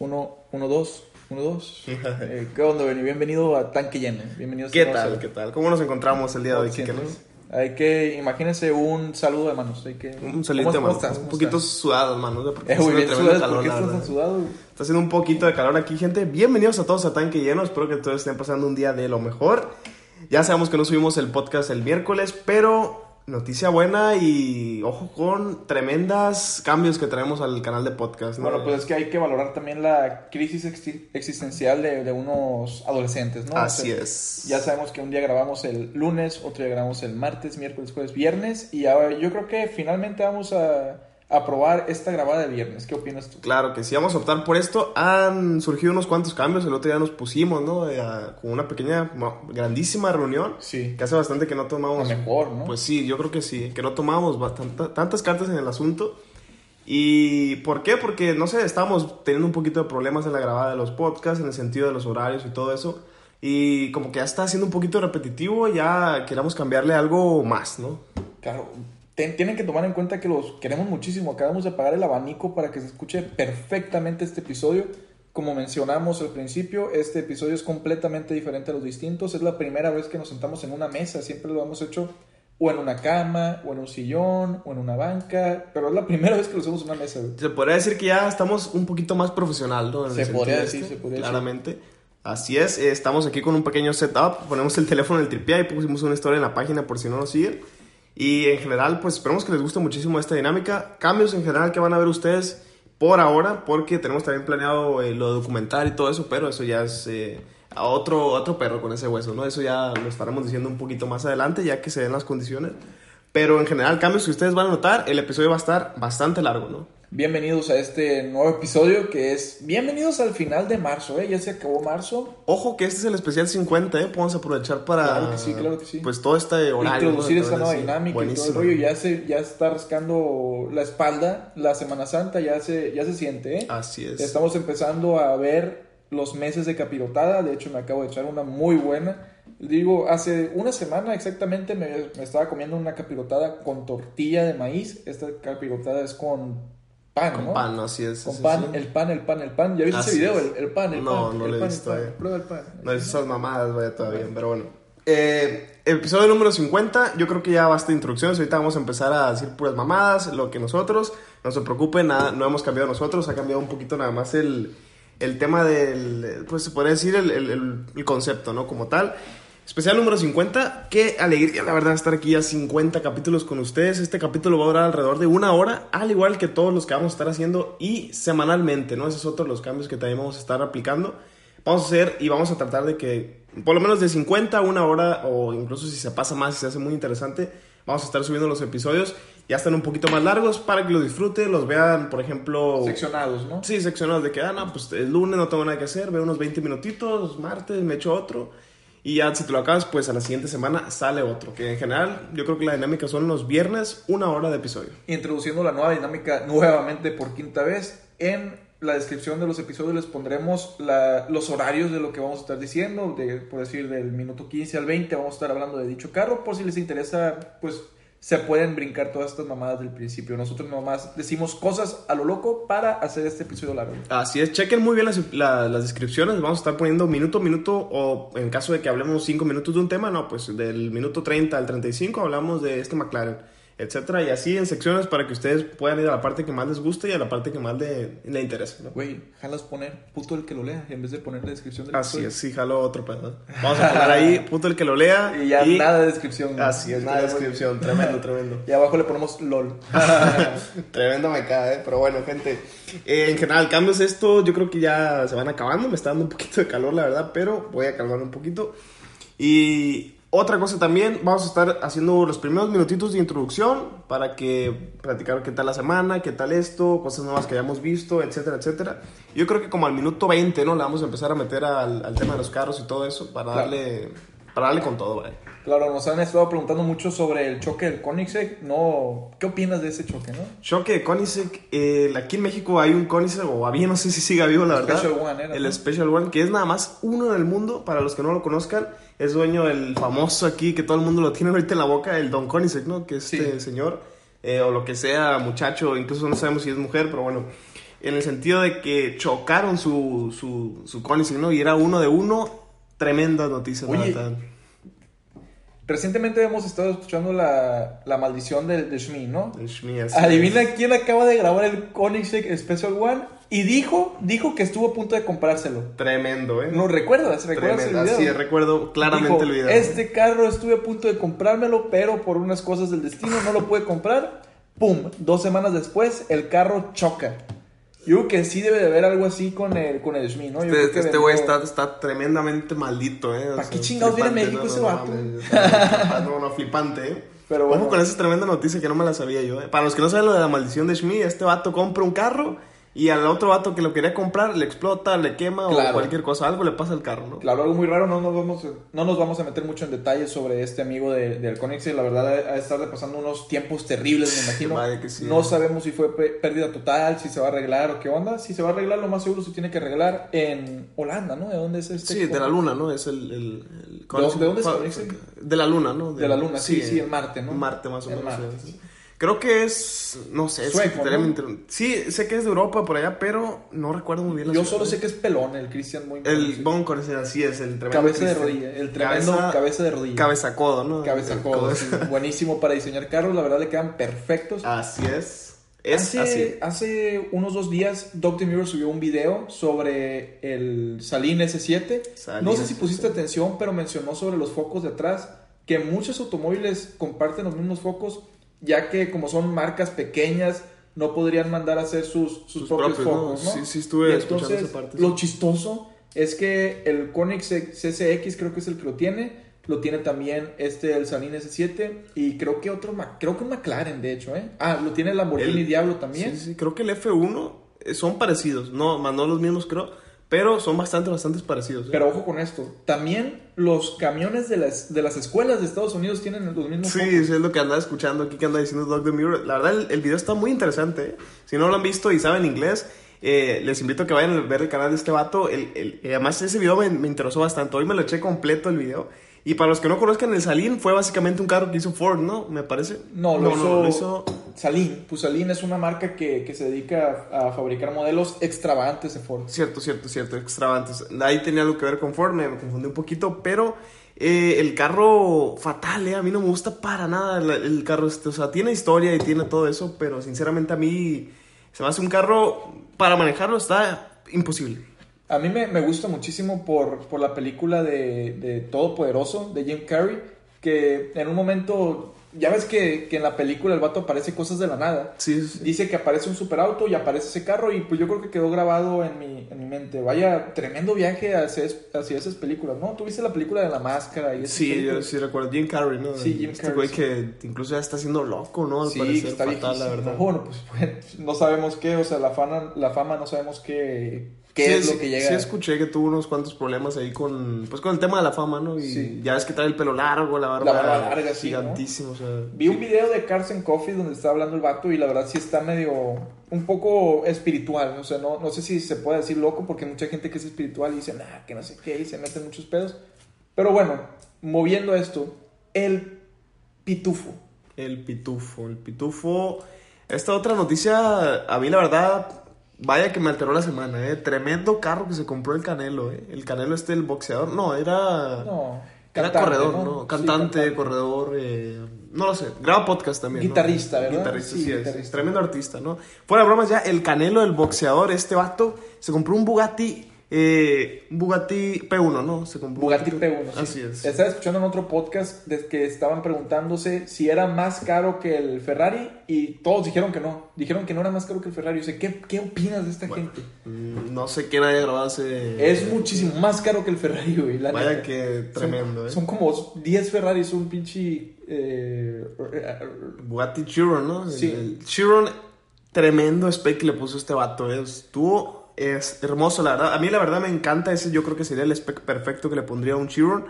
Uno, uno, dos, uno, dos. Eh, ¿Qué onda, Benny? Bienvenido a Tanque Lleno. Bienvenidos ¿Qué a tal? ¿Qué tal? ¿Cómo nos encontramos el día de hoy, Kike, no? Hay que, imagínense un saludo de manos. Hay que, Un saludito de ¿Cómo manos. estás? Un ¿Cómo poquito sudado. Porque Eh, bien, sudados. ¿Por qué calor, estás tan? Está haciendo un poquito de calor aquí, gente. Bienvenidos a todos a Tanque Lleno. Espero que todos estén pasando un día de lo mejor. Ya sabemos que no subimos el podcast el miércoles, pero noticia buena y ojo con tremendas cambios que traemos al canal de podcast. ¿no? Bueno, pues es que hay que valorar también la crisis exi- existencial de, de unos adolescentes, ¿no? Así O sea, es. Ya sabemos que un día grabamos el lunes, otro día grabamos el martes, miércoles, jueves, viernes. Y ahora yo creo que finalmente vamos a, a probar esta grabada de viernes. ¿Qué opinas tú? Claro que sí, vamos a optar por esto. Han surgido unos cuantos cambios. El otro día nos pusimos, ¿no? Eh, a- con una pequeña, grandísima reunión. Sí. Que hace bastante que no A tomamos. mejor, ¿no? Pues sí, yo creo que sí, que no tomábamos bastante- tantas cartas en el asunto. ¿Y por qué? Porque, no sé, estábamos teniendo un poquito de problemas en la grabada de los podcasts, en el sentido de los horarios y todo eso. Y como que ya está siendo un poquito repetitivo, ya queramos cambiarle algo más, ¿no? Claro, ten- tienen que tomar en cuenta que los queremos muchísimo. Acabamos de apagar el abanico para que se escuche perfectamente este episodio. Como mencionamos al principio, este episodio es completamente diferente a los distintos. Es la primera vez que nos sentamos en una mesa. Siempre lo hemos hecho o en una cama, o en un sillón, o en una banca. Pero es la primera vez que lo hacemos en una mesa. güey. Se podría decir que ya estamos un poquito más profesional, ¿no? En Se podría este, decir, se podría decir. Claramente. Así es, eh, estamos aquí con un pequeño setup, ponemos el teléfono en el tripié y pusimos una historia en la página por si no nos siguen. Y en general, pues esperemos que les guste muchísimo esta dinámica. Cambios en general que van a ver ustedes por ahora, porque tenemos también planeado eh, lo de documentar y todo eso, pero eso ya es eh, a otro, otro perro con ese hueso, ¿no? Eso ya lo estaremos diciendo un poquito más adelante, ya que se den las condiciones. Pero en general, cambios que ustedes van a notar, el episodio va a estar bastante largo, ¿no? Bienvenidos a este nuevo episodio que es... Bienvenidos al final de marzo, ¿eh? Ya se acabó marzo. Ojo que este es el especial 50, ¿eh? Podemos aprovechar para... Claro que sí, claro que sí. Pues todo este horario. ¿no? introducir De esa nueva dinámica y todo el rollo. Ya se ya está rascando la espalda. La Semana Santa ya se, ya se siente, ¿eh? Así es. Estamos empezando a ver los meses de capirotada. De hecho, me acabo de echar una muy buena. Digo, hace una semana exactamente me, me estaba comiendo una capirotada con tortilla de maíz. Esta capirotada es con pan, Con ¿no? pan, ¿no? Así es. Con pan, sí. el pan, el pan, el pan. ¿Ya viste Así ese video? es. El, el pan, el No, pan. no el lo he visto todavía. Prueba el pan. No es esas mamadas, vaya, todavía, pero bueno. Eh, episodio número 50, yo creo que ya basta de introducciones, ahorita vamos a empezar a decir puras mamadas, lo que nosotros, no se preocupen, nada, no hemos cambiado nosotros, ha cambiado un poquito nada más el, el tema del, pues se podría decir el- el concepto, ¿no? Como tal. Especial número 50, qué alegría la verdad estar aquí a 50 capítulos con ustedes. Este capítulo va a durar alrededor de una hora, al igual que todos los que vamos a estar haciendo y semanalmente, ¿no? Ese es otro de los cambios que también vamos a estar aplicando. Vamos a hacer y vamos a tratar de que por lo menos de 50 a una hora o incluso si se pasa más y se hace muy interesante, vamos a estar subiendo los episodios. Ya están un poquito más largos para que los disfruten, los vean, por ejemplo... Seccionados, ¿no? Sí, seccionados de que, ah, no, pues el lunes no tengo nada que hacer, veo unos 20 minutitos, martes me echo otro. Y ya si te lo acabas, pues a la siguiente semana sale otro. Que en general yo creo que la dinámica son los viernes, una hora de episodio. introduciendo la nueva dinámica nuevamente por quinta vez. En la descripción de los episodios les pondremos la- los horarios de lo que vamos a estar diciendo, de, por decir del minuto 15 al 20 vamos a estar hablando de dicho carro, por si les interesa, pues se pueden brincar todas estas mamadas del principio. Nosotros nomás decimos cosas a lo loco para hacer este episodio largo. Así es, chequen muy bien las, la- las descripciones. Vamos a estar poniendo minuto a minuto, o en caso de que hablemos 5 minutos de un tema, no, pues del minuto 30 al 35 hablamos de este McLaren, etcétera, y así en secciones para que ustedes puedan ir a la parte que más les guste y a la parte que más le, le interese. ¿no? Güey, jalas poner puto el que lo lea en vez de poner la descripción del Así es, sí, jalo otro pedo. Vamos a poner ahí, puto el que lo lea. Y ya nada de descripción. Así es, nada de descripción, tremendo, tremendo. Y abajo le ponemos LOL. Tremendo me cae, ¿eh? pero bueno, gente. eh, en general, cambios esto, yo creo que ya se van acabando. Me está dando un poquito de calor, la verdad, pero voy a calmar un poquito. Y otra cosa también, vamos a estar haciendo los primeros minutitos de introducción para que platicar qué tal la semana, qué tal esto, cosas nuevas que hayamos visto, etcétera, etcétera. Yo creo que como al minuto 20, ¿no? Le vamos a empezar a meter al, al tema de los carros y todo eso para Claro. darle, para darle con todo, ¿vale? Claro, nos han estado preguntando mucho sobre el choque del Koenigsegg. No, ¿qué opinas de ese choque, no? Choque de Koenigsegg. eh, aquí en México hay un Koenigsegg, o había, no sé si siga vivo, la verdad. Special One era, El ¿no? Special One, que es nada más uno en el mundo, para los que no lo conozcan. Es dueño del famoso aquí, que todo el mundo lo tiene ahorita en la boca, el Don Koenigsegg, ¿no? Que Sí. este señor, eh, o lo que sea, muchacho, incluso no sabemos si es mujer, pero bueno. en el sentido de que chocaron su, su, su Koenigsegg, ¿no? Y era uno de uno, tremenda noticia, la Oye, verdad. Recientemente hemos estado escuchando la, la maldición de, de Shmi, ¿no? El Schmi, así Adivina es. quién acaba de grabar el Koenigsegg Special One y dijo, dijo que estuvo a punto de comprárselo. Tremendo, ¿eh? ¿No recuerdas? ¿Recuerdas Tremendo, el video? sí, recuerdo claramente Dijo, el video. Este carro estuve a punto de comprármelo, pero por unas cosas del destino no lo pude comprar. ¡Pum! Dos semanas después, el carro choca. Yo creo que sí debe de haber algo así con el, con el Shmi, ¿no? Yo Este, este güey vendió- está, está tremendamente maldito, ¿eh? O ¿Para sea, qué chingados viene México no, ese no, vato? No, no, flipante, ¿eh? Pero bueno. Ojo con esa tremenda noticia que no me la sabía yo, ¿eh? Para los que no saben lo de la maldición de Schmi, este vato compra un carro y al otro vato que lo quería comprar le explota, le quema o cualquier cosa, algo le pasa al carro, ¿no? Claro, algo muy raro, no nos vamos, no nos vamos a meter mucho en detalles sobre este amigo de, del Koenigsegg, la verdad ha de estar pasando unos tiempos terribles, me imagino. Vaya que sí. No sabemos si fue pérdida total, si se va a arreglar o qué onda. Si se va a arreglar, lo más seguro se tiene que arreglar en Holanda, ¿no? ¿De dónde es este? Sí, de la luna, ¿no? Es el... el, el ¿De dónde es Koenigsegg? De la luna, ¿no? De la luna, sí, sí, en Marte, ¿no? Marte más o En menos. Creo que es, no sé, es Sí, sé que es de Europa por allá, pero no recuerdo muy bien la Yo solo sé que es pelón, el Christian muy El Boncor, así es, el tremendo Cabeza de rodilla, el tremendo cabeza, de rodilla. Cabeza codo, ¿no? Cabeza codo, sí. Buenísimo para diseñar carros, la verdad le quedan perfectos. Así es. Es hace, así. hace unos dos días, Dr. Mirror subió un video sobre el Saline S7. Saline no sé si pusiste S7. atención, pero mencionó sobre los focos de atrás, que muchos automóviles comparten los mismos focos, ya que como son marcas pequeñas, no podrían mandar a hacer sus, sus, Sus propios, propios, focos, ¿no? Sí, sí estuve Y entonces, esa parte, sí. Lo chistoso es que el Koenigsegg CSX creo que es el que lo tiene, lo tiene también este el Saline S7 y creo que otro, creo que un McLaren de hecho, ¿eh? Ah, lo tiene el Lamborghini El- Diablo también. Sí, sí, creo que el F1 eh, son parecidos. No, más no los mismos, creo. Pero son bastante, bastante parecidos. ¿eh? Pero ojo con esto, también los camiones de las, de las escuelas de Estados Unidos tienen los mismos Sí, focos. es lo que anda escuchando aquí que anda diciendo Dog the Mirror. La verdad, el, el video está muy interesante. ¿eh? Si no lo han visto y saben inglés, eh, les invito a que vayan a ver el canal de este vato. El, el- además, ese video me, me interesó bastante. Hoy me lo eché completo el video. Y para los que no conozcan, el Salín fue básicamente un carro que hizo Ford, ¿no? Me parece. No, lo, hizo, lo hizo- Saline. Pues Saline es una marca que, que se dedica a, a fabricar modelos extravagantes de Ford. Cierto, cierto, cierto, extravagantes. Ahí tenía algo que ver con Ford, me, me confundí un poquito, pero eh, el carro fatal, ¿eh? A mí no me gusta para nada el, el carro este. O sea, tiene historia y tiene todo eso, pero sinceramente a mí se me hace un carro, para manejarlo está imposible. A mí me, me gusta muchísimo por, por la película de, de Todopoderoso de Jim Carrey, que en un momento, ya ves que, que en la película el vato aparece cosas de la nada. Sí, sí. Dice que aparece un superauto y aparece ese carro y pues yo creo que quedó grabado en mi, en mi mente. Vaya, tremendo viaje hacia, hacia esas películas, ¿no? ¿Tuviste la película de la máscara y Sí, yo sí recuerdo. Jim Carrey, ¿no? Sí, Jim este Carrey, güey sí. que incluso ya está siendo loco, ¿no? Al Sí, parecer, está fatal, la verdad. Bueno, pues bueno, no sabemos qué, o sea, la fama, la fama no sabemos qué, qué Sí, es lo que llega. Sí, escuché que tuvo unos cuantos problemas ahí con, pues, con el tema de la fama, ¿no? Y Sí. ya ves que trae el pelo largo, la barba, La barba larga, sí, ¿no? gigantísimo, o sea. Vi un video de Carson Coffee donde está hablando el vato y la verdad sí está medio, un poco espiritual, o sea, no, no sé si se puede decir loco porque mucha gente que es espiritual y dice, nah, que no sé qué, y se meten muchos pedos. Pero bueno, moviendo esto, el pitufo. El pitufo, el pitufo. Esta otra noticia, a mí la verdad, vaya que me alteró la semana, ¿eh? Tremendo carro que se compró el Canelo, ¿eh? El Canelo este, el boxeador. No, era... No, era cantante, corredor, ¿no? ¿no? Sí, Cantante, corredor, eh, no lo sé. Graba podcast también. ¿no? Guitarrista, ¿verdad? Guitarrista, Sí, sí, es. guitarrista. Tremendo artista, ¿no? Fuera de bromas ya, el Canelo, el boxeador, este vato, se compró un Bugatti, eh, Bugatti P1, ¿no? Se un Bugatti P1. sí. Así es. Estaba escuchando en otro podcast de que estaban preguntándose si era más caro que el Ferrari y todos dijeron que no. Dijeron que no era más caro que el Ferrari. O sea, ¿qué, qué opinas de esta gente? Mm, No sé quién haya grabado ese... Es muchísimo más caro que el Ferrari, güey. La Vaya neta. que Son- tremendo, ¿eh? Son como 10 Ferraris, un pinche. eh, Bugatti Chiron, ¿no? Sí. El Chiron, tremendo spec que le puso este vato, ¿eh? Estuvo es hermoso, la verdad. A mí la verdad me encanta ese, yo creo que sería el spec perfecto que le pondría a un Chiron,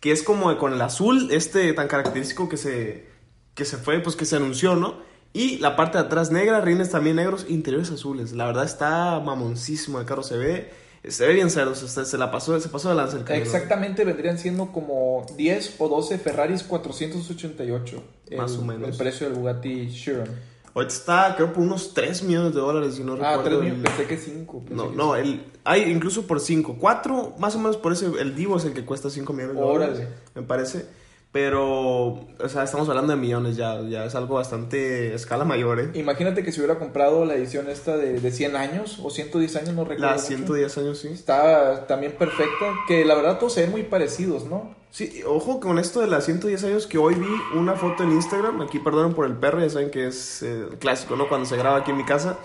que es como con el azul, este tan característico que se, que se fue, pues que se anunció, ¿no? Y la parte de atrás negra, rines también negros, interiores azules. La verdad está mamoncísimo el carro, se ve, se ve bien cerdo, se, se la pasó, se pasó de lanza el carro. Exactamente vendrían siendo como 10 o 12 Ferraris 488. Más el- o menos. El precio del Bugatti Chiron. Ahorita está, creo, por unos 3 millones de dólares, si no Ah, recuerdo. 3 millones, pensé que 5. No, no, el, hay incluso por 5, 4, más o menos por ese, el Divo es el que cuesta 5 millones de Órale. dólares, me parece. Pero, o sea, estamos hablando de millones ya, ya es algo bastante escala mayor, ¿eh? Imagínate que si hubiera comprado la edición esta de, de 100 años o 110 años, no recuerdo. La mucho. 110 años, sí. Está también perfecta, que la verdad todos se ven muy parecidos, ¿no? Sí, ojo con esto de las 110 años que hoy vi una foto en Instagram, aquí perdonen por el perro, ya saben que es eh, clásico, ¿no? Cuando se graba aquí en mi casa,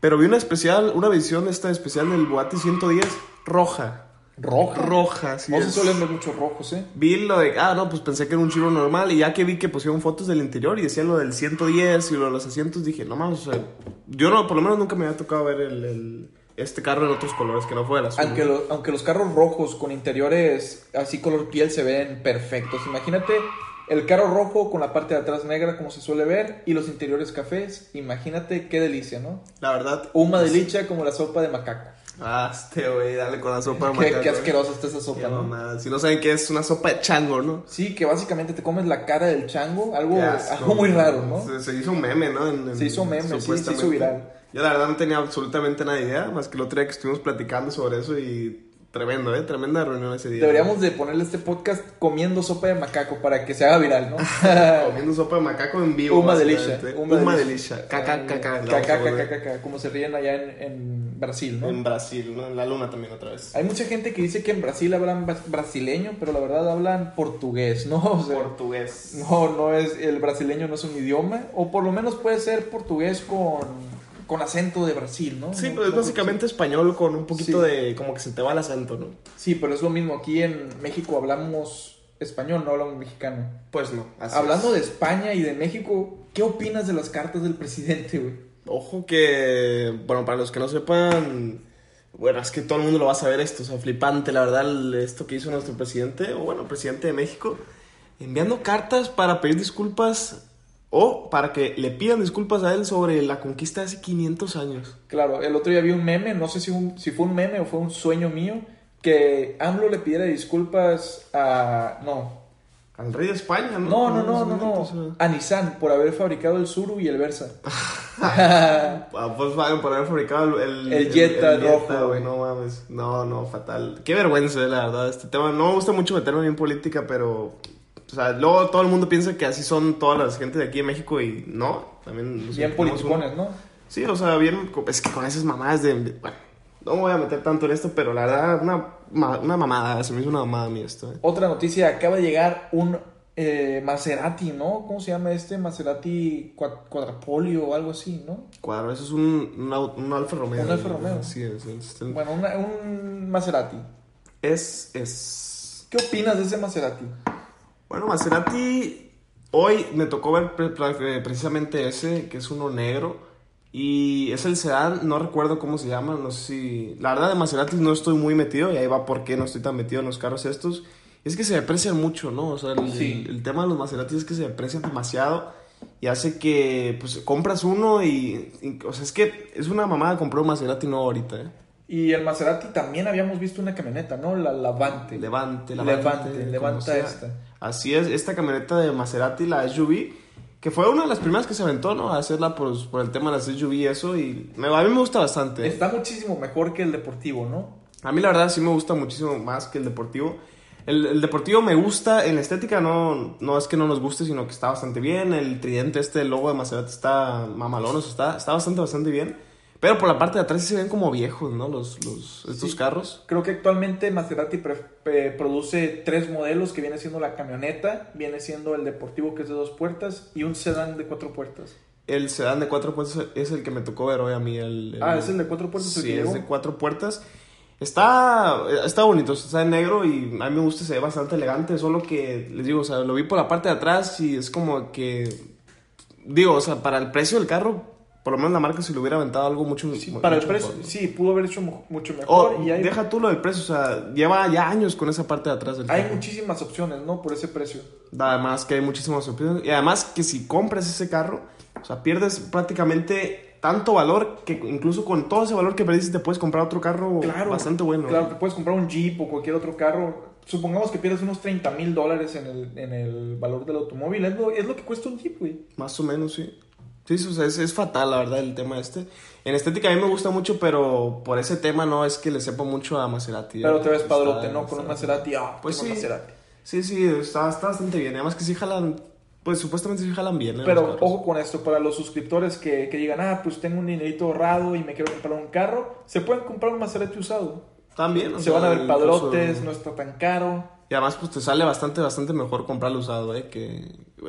pero vi una especial, una visión esta especial del Bugatti 110 roja. Roja. Roja, sí. no se suelen ver muchos rojos, ¿eh? Vi lo de, ah, no, pues pensé que era un chiro normal y ya que vi que pusieron fotos del interior y decían lo del 110 y lo de los asientos, dije, no mames, o sea, yo no, por lo menos nunca me había tocado ver el, el- este carro en otros colores que no fue el azul. Aunque, lo- aunque los carros rojos con interiores así color piel se ven perfectos. Imagínate el carro rojo con la parte de atrás negra como se suele ver y los interiores cafés. Imagínate qué delicia, ¿no? La verdad. Uma delicia como la sopa de macaco. Ah, este güey, dale con la sopa de Qué, macaco, qué eh. asquerosa está esa Qué sopa, ¿no? mamada. Si no saben qué es una sopa de chango, ¿no? Sí, que básicamente te comes la cara del chango, algo, Qué asco, algo muy raro, ¿no? Se, se hizo un meme, ¿no? En- en- Se hizo meme, sí, se hizo viral. Yo la verdad no tenía absolutamente nada de idea, más que el otro día que estuvimos platicando sobre eso y tremendo, ¿eh? Tremenda reunión ese día. Deberíamos de ponerle este podcast comiendo sopa de macaco para que se haga viral, ¿no? Comiendo sopa de macaco en vivo. Uma delicia. Uma, delicia. Caca, caca. Caca, poner. caca, caca, como se ríen allá en, en Brasil, ¿no? En Brasil, ¿no? En la luna también otra vez. Hay mucha gente que dice que en Brasil hablan brasileño, pero la verdad hablan portugués, ¿no? O sea, Portugués. no, no es, el brasileño no es un idioma, o por lo menos puede ser portugués con, con acento de Brasil, ¿no? Sí, No- pero es no- básicamente español con un poquito Sí. de... como que se te va el acento, ¿no? Sí, pero es lo mismo, aquí en México hablamos español, no hablamos mexicano. Pues no. así Hablando es. de España y de México, ¿qué opinas de las cartas del presidente, güey? Ojo que, bueno, para los que no sepan, bueno, es que todo el mundo lo va a saber esto, o sea, flipante, la verdad, esto que hizo nuestro presidente, o bueno, presidente de México, enviando cartas para pedir disculpas o para que le pidan disculpas a él sobre la conquista de hace 500 años. Claro, el otro día vi un meme, no sé si, un- si fue un meme o fue un sueño mío, que AMLO le pidiera disculpas a... No, Al rey de España, ¿no? no, no, no, En no, no, sea, a Nissan por haber fabricado el Suru y el Versa. A Volkswagen por haber fabricado el... El Jetta rojo, güey, güey. no mames, no, no, fatal. Qué vergüenza, eh, la verdad, este tema. No me gusta mucho meterme en política, pero... O sea, luego todo el mundo piensa que así son todas las gente de aquí en México y no, también... Bien politicones, ¿no? Sí, o sea, bien, es que con esas mamadas de... Bueno, no me voy a meter tanto en esto, pero la verdad, una, una mamada, se me hizo una mamada a mí esto. eh. Otra noticia, acaba de llegar un eh, Maserati, ¿no? ¿Cómo se llama este? Maserati cua- Quadrapolio o algo así, ¿no? Cuadro, eso es un, un Alfa Romeo. Un Alfa Romeo. Sí, es, es, Bueno, una- un Maserati. es, es... ¿Qué opinas de ese Maserati? Bueno, Maserati, hoy me tocó ver pre- pre- precisamente ese, que es uno negro. Y es el sedán, no recuerdo cómo se llama, no sé si... La verdad de Maserati no estoy muy metido, y ahí va por qué no estoy tan metido en los carros estos. Es que se aprecian mucho, ¿no? O sea, el, Sí. el- el tema de los Maserati es que se aprecian demasiado y hace que, pues, compras uno y... y- o sea, es que es una mamada comprar un Maserati no ahorita, ¿eh? Y el Maserati también habíamos visto una camioneta, ¿no? La Levante. Levante, Levante, Levante, levanta esta. Así es, esta camioneta de Maserati, la SUV, que fue una de las primeras que se aventó, ¿no? A hacerla por, por el tema de las SUV y eso, y me- a mí me gusta bastante. Está muchísimo mejor que el deportivo, ¿no? A mí la verdad sí me gusta muchísimo más que el deportivo. El, el deportivo me gusta, en la estética no, no es que no nos guste, sino que está bastante bien. El tridente este, el logo de Maserati está mamalón, está, está bastante, bastante bien. Pero por la parte de atrás sí se ven como viejos, ¿no? Los, los, estos Sí. carros. Creo que actualmente Maserati pe- produce tres modelos, que viene siendo la camioneta, viene siendo el deportivo que es de dos puertas y un sedán de cuatro puertas. El sedán de cuatro puertas es el que me tocó ver hoy a mí. El, el- Ah, es el de cuatro puertas Sí, es de cuatro puertas. Está, está bonito, está en negro y a mí me gusta, se ve bastante elegante, solo que, les digo, o sea, lo vi por la parte de atrás y es como que, digo, o sea, para el precio del carro, por lo menos la marca se le hubiera aventado algo mucho, Sí, para el mucho precio, mejor, ¿no? sí, pudo haber hecho mu- mucho O, mejor. y hay, deja tú lo del precio, o sea, lleva ya años con esa parte de atrás del hay carro. muchísimas opciones, ¿no? Por ese precio. Además que hay muchísimas opciones. Y además que si compras ese carro, o sea, pierdes prácticamente tanto valor que incluso con todo ese valor que perdiste te puedes comprar otro carro Claro. bastante bueno. Claro, te puedes comprar un Jeep o cualquier otro carro. Supongamos que pierdes unos 30 mil dólares en el, en el valor del automóvil. Es lo, es lo que cuesta un Jeep, güey. Más o menos, sí. Sí, o sea, es, es fatal, la verdad, el tema este. En estética a mí me gusta mucho, pero por ese tema no es que le sepa mucho a Maserati. Pero te ves padrote, ¿no? Con un Maserati, ah, Pues sí. Maserati. Sí, sí, está, está bastante bien. Además que sí jalan, pues supuestamente sí jalan bien. ¿eh? Pero ojo con esto, para los suscriptores que, que digan, ah, pues tengo un dinerito ahorrado y me quiero comprar un carro, se pueden comprar un Maserati usado. También, o Se sea, van a ver incluso- padrotes, no está tan caro. Y además, pues te sale bastante, bastante mejor comprarlo usado, ¿eh? Que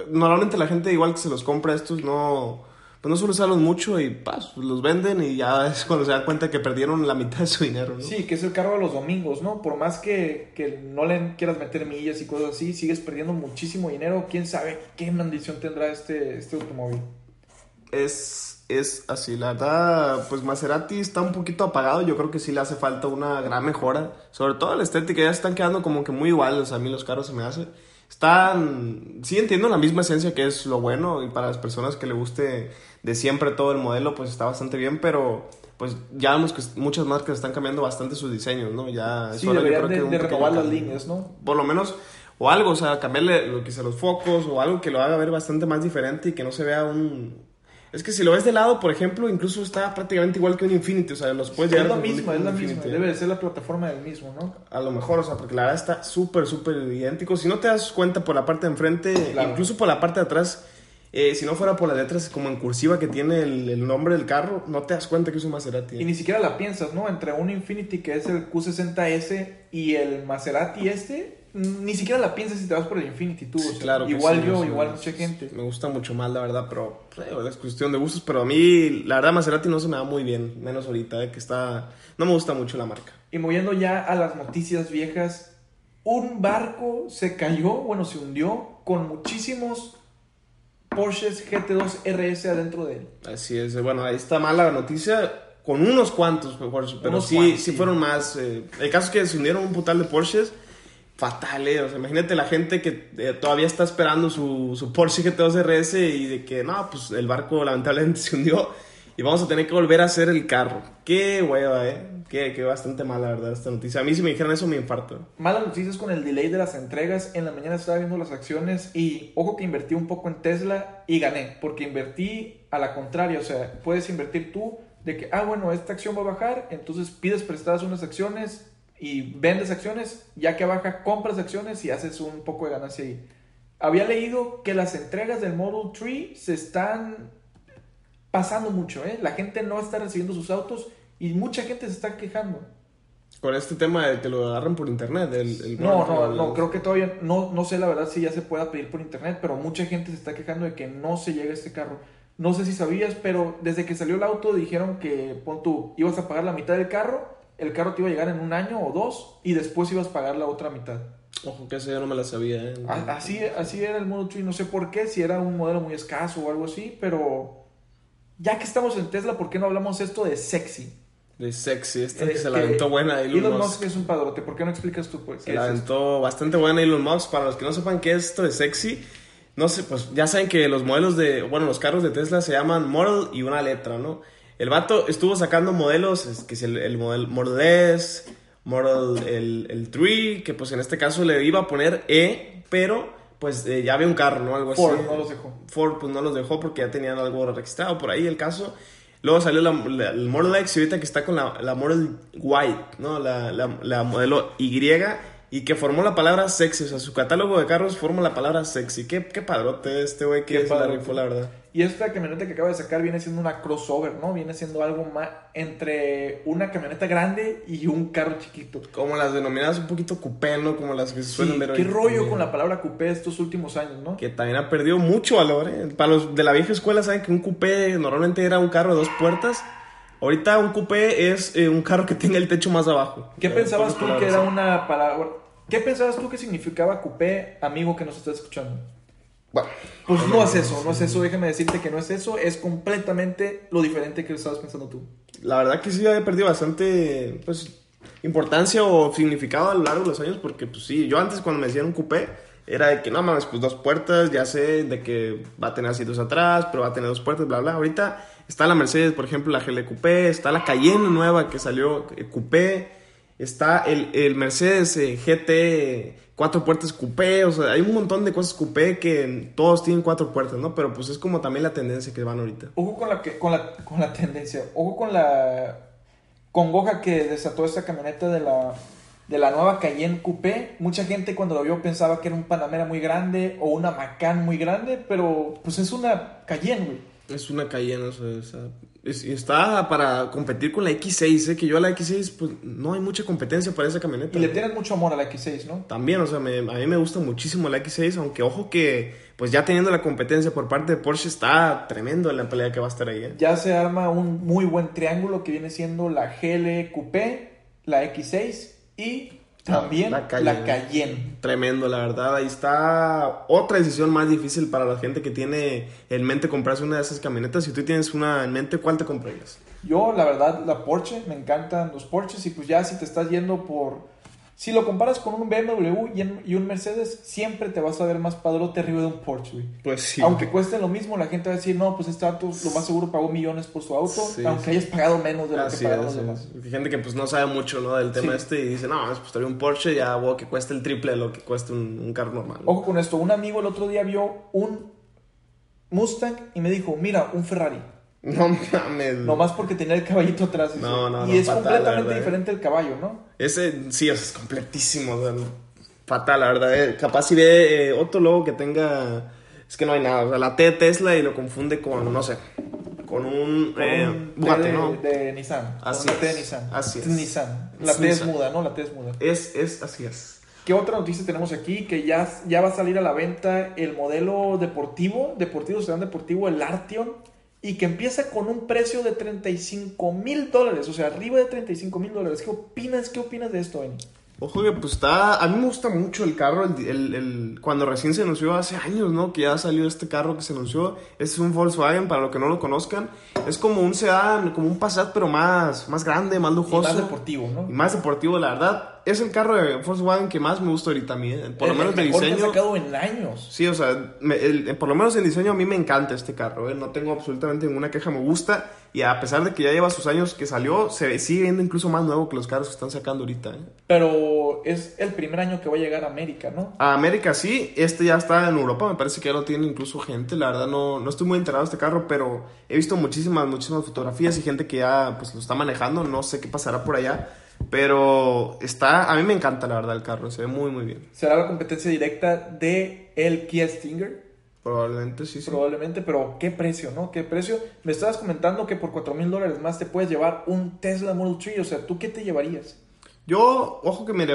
normalmente la gente, igual que se los compra estos, no. Pues no suele usarlos mucho y pas, los venden y ya es cuando se dan cuenta que perdieron la mitad de su dinero, ¿no? Sí, que es el carro de los domingos, ¿no? Por más que, que no le quieras meter millas y cosas así, sigues perdiendo muchísimo dinero. ¿Quién sabe qué maldición tendrá este, este automóvil? Es, es así, la verdad, pues Maserati está un poquito apagado, yo creo que sí le hace falta una gran mejora, sobre todo la estética, ya están quedando como que muy iguales, a mí los carros se me hace. Están, sí entiendo la misma esencia que es lo bueno y para las personas que le guste de siempre todo el modelo, pues está bastante bien, pero pues ya vemos que muchas marcas están cambiando bastante sus diseños, ¿no? Ya es Sí, yo deberían creo de, que un de renovar las líneas, ¿no? Por lo menos, o algo, o sea, cambiarle lo que sea los focos o algo que lo haga ver bastante más diferente y que no se vea un... Es que si lo ves de lado, por ejemplo, incluso está prácticamente igual que un Infinity, o sea, los puedes es llegar a confundir misma, con es misma. Infinity. Debe de ser la plataforma del mismo, ¿no? A lo mejor, o sea, porque la verdad está súper, súper idéntico. Si no te das cuenta por la parte de enfrente, Claro. incluso por la parte de atrás, eh, si no fuera por las letras como en cursiva que tiene el, el nombre del carro, no te das cuenta que es un Maserati. Y ni siquiera la piensas, ¿no? Entre un Infinity que es el Q60S y el Maserati este, ni siquiera la piensas si te vas por el Infinity tú. o sea, Claro igual sí, yo, sí, igual mucha gente. Me gusta mucho más, la verdad, pero pues, es cuestión de gustos. Pero a mí, la verdad, Maserati no se me da muy bien, menos ahorita, eh, que está... No me gusta mucho la marca. Y moviendo ya a las noticias viejas, un barco se cayó, bueno, se hundió con muchísimos Porsches GT2 RS adentro de él. Así es, bueno, ahí está mala noticia, con unos cuantos, pero Unos sí, cuantos, sí sí. fueron más. eh, el caso es que se hundieron un putal de Porsches, fatal, eh, o sea, imagínate la gente que eh, todavía está esperando su, su Porsche GT2 RS y de que, no, pues el barco lamentablemente se hundió y vamos a tener que volver a hacer el carro. Qué hueva, eh, qué, qué bastante mala, la verdad, esta noticia. A mí si me dijeran eso me infarto. Malas noticias con el delay de las entregas. En la mañana estaba viendo las acciones y ojo que invertí un poco en Tesla y gané, porque invertí a la contraria. O sea, puedes invertir tú de que, ah, bueno, esta acción va a bajar, entonces pides prestadas unas acciones y vendes acciones, ya que baja, compras acciones y haces un poco de ganancia ahí. Había leído que las entregas del Model 3 se están pasando mucho, ¿eh? La gente no está recibiendo sus autos y mucha gente se está quejando. Con este tema de que lo agarran por internet, el, el No, no, no, creo que todavía, no, no sé la verdad si ya se pueda pedir por internet, pero mucha gente se está quejando de que no se llega este carro. No sé si sabías, pero desde que salió el auto dijeron que, pon tú, ibas a pagar la mitad del carro, el carro te iba a llegar en un año o dos, y después ibas a pagar la otra mitad. Ojo, que eso yo no me la sabía, eh. A- Así, así era el Model 3, no sé por qué, si era un modelo muy escaso o algo así, pero ya que estamos en Tesla, ¿por qué no hablamos esto de sexy? De sexy, esta Eh, que se la aventó buena Elon, Elon Musk. Musk es un padrote, ¿por qué no explicas tú? Pues, Se la es aventó bastante buena Elon Musk. Para los que no sepan qué es esto de sexy, no sé, pues ya saben que los modelos de, bueno, los carros de Tesla se llaman Model y una letra, ¿no? El vato estuvo sacando modelos, es que es el, el model, Model S, Model el, el 3, que pues en este caso le iba a poner E, pero pues eh, ya había un carro, ¿no? Algo Ford así. no los dejó. Ford pues no los dejó porque ya tenían algo registrado por ahí el caso. Luego salió la, la- el Model X y ahorita que está con la, la Model White, ¿no? La, la, modelo Y y que formó la palabra sexy. O sea, su catálogo de carros forma la palabra sexy. Qué, qué padrote este güey Qué que la rifó, la verdad. Y esta camioneta que acaba de sacar viene siendo una crossover, ¿no? Viene siendo algo más entre una camioneta grande y un carro chiquito. Como las denominadas un poquito coupé, ¿no? Como las que se Sí, suelen ver qué rollo también. con la palabra coupé estos últimos años, ¿no? Que también ha perdido mucho valor, ¿eh? Para los de la vieja escuela saben que un coupé normalmente era un carro de dos puertas. Ahorita un coupé es eh, un carro que tenga el techo más abajo. ¿Qué Eh, pensabas tú que era una palabra... ¿Qué pensabas tú que significaba coupé, amigo que nos estás escuchando? Bueno, Pues no es eso, no es eso, déjame decirte que no es eso, es completamente lo diferente que estabas pensando tú. la verdad que sí había perdido bastante pues importancia o significado a lo largo de los años porque pues sí, yo antes cuando me decían un coupé era de que no mames, pues dos puertas, ya sé de que va a tener asientos atrás, pero va a tener dos puertas, bla bla. Ahorita está la Mercedes, por ejemplo, la GL Coupé, está la Cayenne nueva que salió eh, Coupé Está el, el Mercedes eh, GT cuatro puertas coupé, o sea, hay un montón de cosas coupé que todos tienen cuatro puertas, ¿no? Pero pues es como también la tendencia que van ahorita. Ojo con la, que, con la, con la tendencia, ojo con la congoja que desató esta camioneta de la, de la nueva Cayenne Coupé. Mucha gente cuando lo vio pensaba que era un Panamera muy grande o una Macan muy grande, pero pues es una Cayenne, güey. Es una Cayenne, o sea, está para competir con la X6, ¿eh? que yo a la X6, pues no hay mucha competencia para esa camioneta. Y le tienen mucho amor a la X6, ¿no? También, o sea, a mí me gusta muchísimo la X6, aunque ojo que, pues ya teniendo la competencia por parte de Porsche, está tremendo la pelea que va a estar ahí. ¿eh? Ya se arma un muy buen triángulo que viene siendo la GL Coupé, la X6 y también la Cayenne. Tremendo, la verdad. Ahí está otra decisión más difícil para la gente que tiene en mente comprarse una de esas camionetas. Si tú tienes una en mente, ¿cuál te comprarías? Yo, la verdad, la Porsche. Me encantan los Porsches. Y pues ya si te estás yendo por si lo comparas con un BMW y, un Mercedes, siempre te vas a ver más padrote arriba de un Porsche, güey. Pues sí. Aunque cueste lo mismo, la gente va a decir, no, pues este auto lo más seguro pagó millones por su auto, aunque hayas pagado menos de lo que pagaron los demás. Hay gente que pues no sabe mucho, ¿no? Del tema este y dice, no, pues trae un Porsche ya, wow, que cueste el triple de lo que cuesta un, carro normal. Ojo con esto, un amigo el otro día vio un Mustang y me dijo, mira, un Ferrari. No mames. Nomás porque tenía el caballito atrás. No, no, Y es completamente diferente el caballo, ¿no? Ese sí, es completísimo. fatal, la verdad. Eh. capaz si ve eh, otro logo que tenga. Es que no hay nada. O sea, la T de Tesla y lo confunde con, no sé, con un, eh, Bugatti, ¿no? De Nissan. Así es. La T de Nissan. Así es. Nissan. La T es muda, ¿no? La T es muda. Es, es, así es. ¿Qué otra noticia tenemos aquí? Que ya, ya va a salir a la venta el modelo deportivo, deportivo, sedán deportivo, el Arteon y que empieza con un precio de 35 mil dólares, o sea, arriba de 35 mil dólares. ¿Qué opinas, ¿Qué opinas de esto, Benny? Ojo que pues está, a mí me gusta mucho el carro, el, el, cuando recién se anunció hace años, ¿no? Que ya salió este carro que se anunció, es un Volkswagen, para los que no lo conozcan, es como un sedán, como un Passat, pero más, más grande, más lujoso. Y más deportivo, ¿no? Y más deportivo, la verdad es el carro de Volkswagen que más me gusta ahorita a mí. ¿eh? Por lo menos de diseño. Que ha sacado en años. Sí, o sea, por lo menos en diseño a mí me encanta este carro. ¿eh? No tengo absolutamente ninguna queja, me gusta. Y a pesar de que ya lleva sus años que salió, se sigue viendo incluso más nuevo que los carros que están sacando ahorita. ¿eh? Pero es el primer año que va a llegar a América, ¿no? A América sí, este ya está en Europa, me parece que ya lo tiene incluso gente. La verdad no, no estoy muy enterado de este carro, pero he visto muchísimas, muchísimas fotografías y gente que ya pues, lo está manejando. No sé qué pasará por allá. Pero está, a mí me encanta la verdad el carro, se ve muy muy bien. ¿Será la competencia directa de el Kia Stinger? Probablemente sí, sí. Probablemente, pero ¿qué precio, no? ¿Qué precio? Me estabas comentando que por 4 mil dólares más te puedes llevar un Tesla Model 3, o sea, ¿tú qué te llevarías? Yo, ojo que me...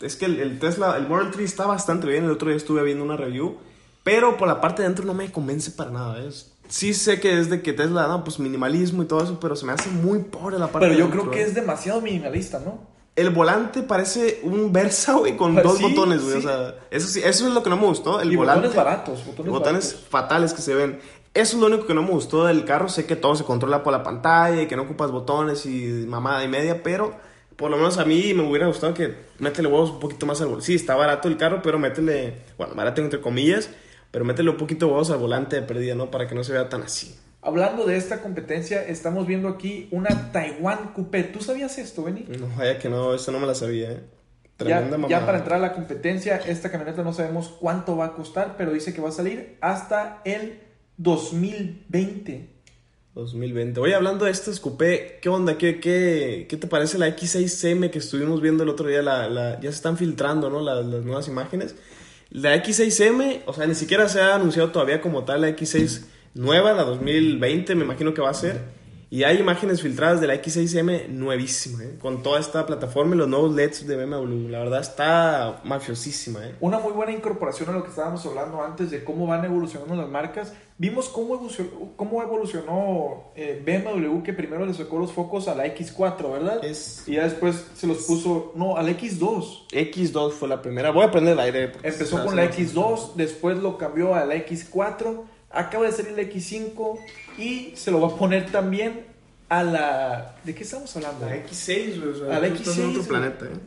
Es que el, Tesla, el Model 3 está bastante bien, el otro día estuve viendo una review, pero por la parte de dentro no me convence para nada, es sí sé que es de que Tesla, no, pues minimalismo y todo eso, pero se me hace muy pobre la parte Pero yo creo que es demasiado minimalista, ¿no? El volante parece un Versa, güey, con dos botones, güey. O sea, eso sí, eso es lo que no me gustó. El volante, botones baratos, botones, botones fatales que se ven. Eso es lo único que no me gustó del carro. Sé que todo se controla por la pantalla y que no ocupas botones y mamada y media, pero por lo menos a mí me hubiera gustado que métele huevos un poquito más al volante. Sí, está barato el carro, pero métele, bueno, barato entre comillas, pero métele un poquito de huevos al volante de pérdida, ¿no? Para que no se vea tan así. Hablando de esta competencia, estamos viendo aquí una Taiwan Coupé. ¿Tú sabías esto, Benny? No, vaya que no, eso no me la sabía, ¿eh? Tremenda ya, ya para entrar a la competencia, esta camioneta no sabemos cuánto va a costar, pero dice que va a salir hasta el 2020. 2020. Oye, hablando de este coupé, ¿qué onda? ¿Qué, qué, qué te parece la X6M que estuvimos viendo el otro día? La, ya se están filtrando, ¿no? las nuevas imágenes. La X6M, o sea, ni siquiera se ha anunciado todavía como tal la X6 nueva, la 2020 me imagino que va a ser. Y hay imágenes filtradas de la X6M nuevísima, ¿eh? con toda esta plataforma y los nuevos LEDs de BMW. La verdad está mafiosísima. ¿eh? Una muy buena incorporación a lo que estábamos hablando antes de cómo van evolucionando las marcas. Vimos cómo evolucionó, cómo evolucionó eh, BMW, que primero le sacó los focos a la X4, ¿verdad? Es... Y ya después se los puso, no, a la X2. X2 fue la primera. Voy a prender el aire. Empezó con la X2, después lo cambió a la X4 acaba de salir la X5 y se lo va a poner también a la... ¿De qué estamos hablando? La X6, a la X6. otro planeta, ¿eh?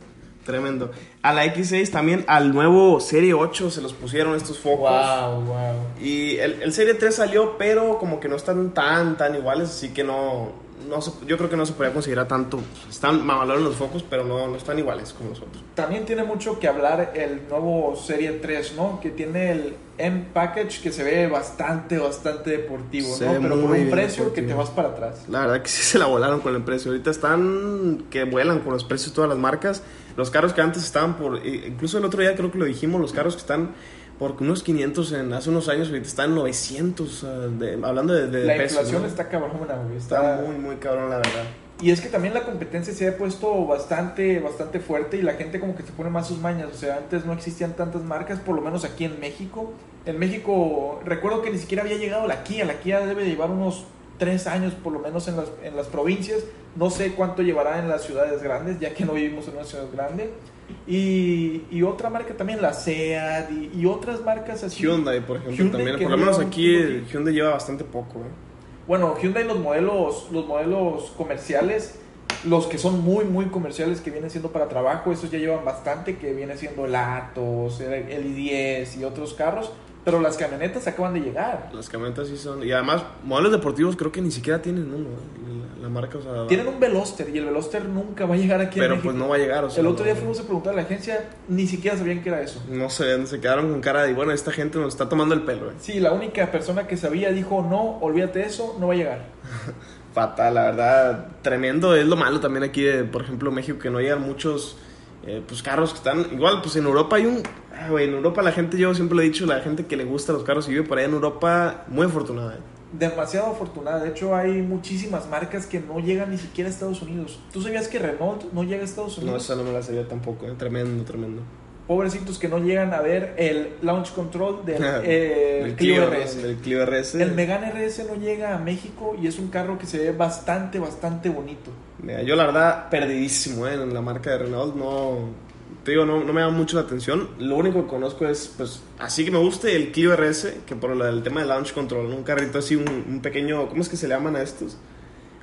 Tremendo. A la X6 también, al nuevo Serie 8 se los pusieron estos focos. Wow, wow. Y el, el Serie 3 salió, pero como que no están tan, tan iguales, así que no, no se- yo creo que no se podría considerar tanto. Están mamalones los focos, pero no, no están iguales como nosotros. También tiene mucho que hablar el nuevo Serie 3, ¿no? Que tiene el M-Package que se ve bastante, bastante deportivo, Se ¿no? Pero por un precio que te vas para atrás. La verdad que sí se la volaron con el precio. Ahorita están que vuelan con los precios todas las marcas. Los carros que antes estaban por. eh, Incluso el otro día creo que lo dijimos, los carros que están por unos 500 en, hace unos años, ahorita están en 900. o sea, de- hablando de, de La pesos, inflación ¿no? está cabrona, güey. Está Está muy, muy cabrón, la verdad. Y es que también la competencia se ha puesto bastante, bastante fuerte y la gente como que se pone más sus mañas. O sea, antes no existían tantas marcas, por lo menos aquí en México. En México, recuerdo que ni siquiera había llegado la Kia. La Kia debe de llevar unos tres años por lo menos en las, en las provincias. No sé cuánto llevará en las ciudades grandes, ya que no vivimos en una ciudad grande. Y, y otra marca también, la SEAT y, y otras marcas así. Hyundai, por ejemplo, Hyundai, también. Por lo menos aquí el Hyundai lleva bastante poco, ¿eh? Bueno, Hyundai los modelos, los modelos comerciales, los que son muy muy comerciales que vienen siendo para trabajo, esos ya llevan bastante, que viene siendo el Atos, el, el i10 y otros carros, pero las camionetas acaban de llegar. Las camionetas sí son. Y además, modelos deportivos creo que ni siquiera tienen uno, ¿eh? la, la marca, o sea. Tienen un Veloster y el Veloster nunca va a llegar aquí Pero pues no va a llegar, o sea. el otro día fuimos a preguntar a la agencia, ni siquiera sabían que era eso. No sé, se quedaron con cara de, bueno, esta gente nos está tomando el pelo, ¿eh? Sí, la única persona que sabía dijo, no, olvídate eso, no va a llegar. Fatal, la verdad, tremendo. Es lo malo también aquí, de, por ejemplo, México, que no llegan muchos eh, pues carros que están. Igual, pues en Europa hay un. ah, güey, en Europa la gente, yo siempre lo he dicho, la gente que le gusta los carros y vive por allá en Europa, muy afortunada. ¿eh? Demasiado afortunada. De hecho, hay muchísimas marcas que no llegan ni siquiera a Estados Unidos. ¿Tú sabías que Renault no llega a Estados No, Unidos? esa no me la sabía tampoco, ¿eh? tremendo, tremendo. Pobrecitos que no llegan a ver el launch control del eh, el Clio RS. El Clio RS. El Megane RS no llega a México y es un carro que se ve bastante, bastante bonito. Mira, yo la verdad, perdidísimo ¿eh? en la marca de Renault. No, te digo, no, no me llama mucho la atención. Lo único que conozco es, pues, así que me guste el Clio RS, que por del tema de launch control, ¿no? un carrito así, un, un pequeño, ¿cómo es que se le llaman a estos?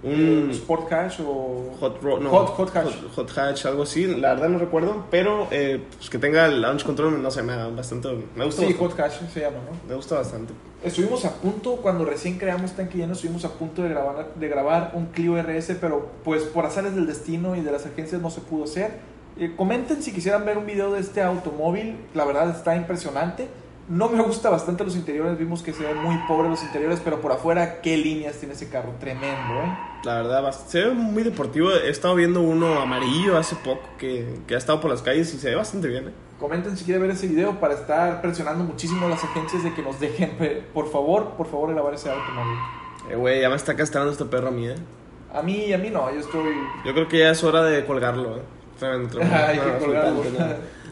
Un Sport Hatch o hot, ro- no, Hot- hot hatch. Hot, hot hatch, algo así. La verdad no recuerdo, pero eh, pues, que tenga el launch control, no sé, me bastante, me gusta Sí, bastante. Hot Hatch se llama, ¿no? Me gusta bastante. Estuvimos a punto, cuando recién creamos Tanque Lleno, estuvimos a punto de grabar, de grabar un Clio RS, pero pues por azares del destino y de las agencias no se pudo hacer. Eh, comenten si quisieran ver un video de este automóvil, la verdad está impresionante. No me gusta bastante los interiores, vimos que se ven muy pobres los interiores, pero por afuera, qué líneas tiene ese carro, tremendo, ¿eh? La verdad, se ve muy deportivo. He estado viendo uno amarillo hace poco que, que ha estado por las calles y se ve bastante bien. ¿eh? Comenten si quieren ver ese video para estar presionando muchísimo a las agencias de que nos dejen, por favor, por favor, grabar ese automóvil. Eh, güey, ya me está castrando este perro a mí, ¿eh? A mí, a mí no, yo estoy... Yo creo que ya es hora de colgarlo, ¿eh? Tremendo, tremendo. Hay que colgarlo.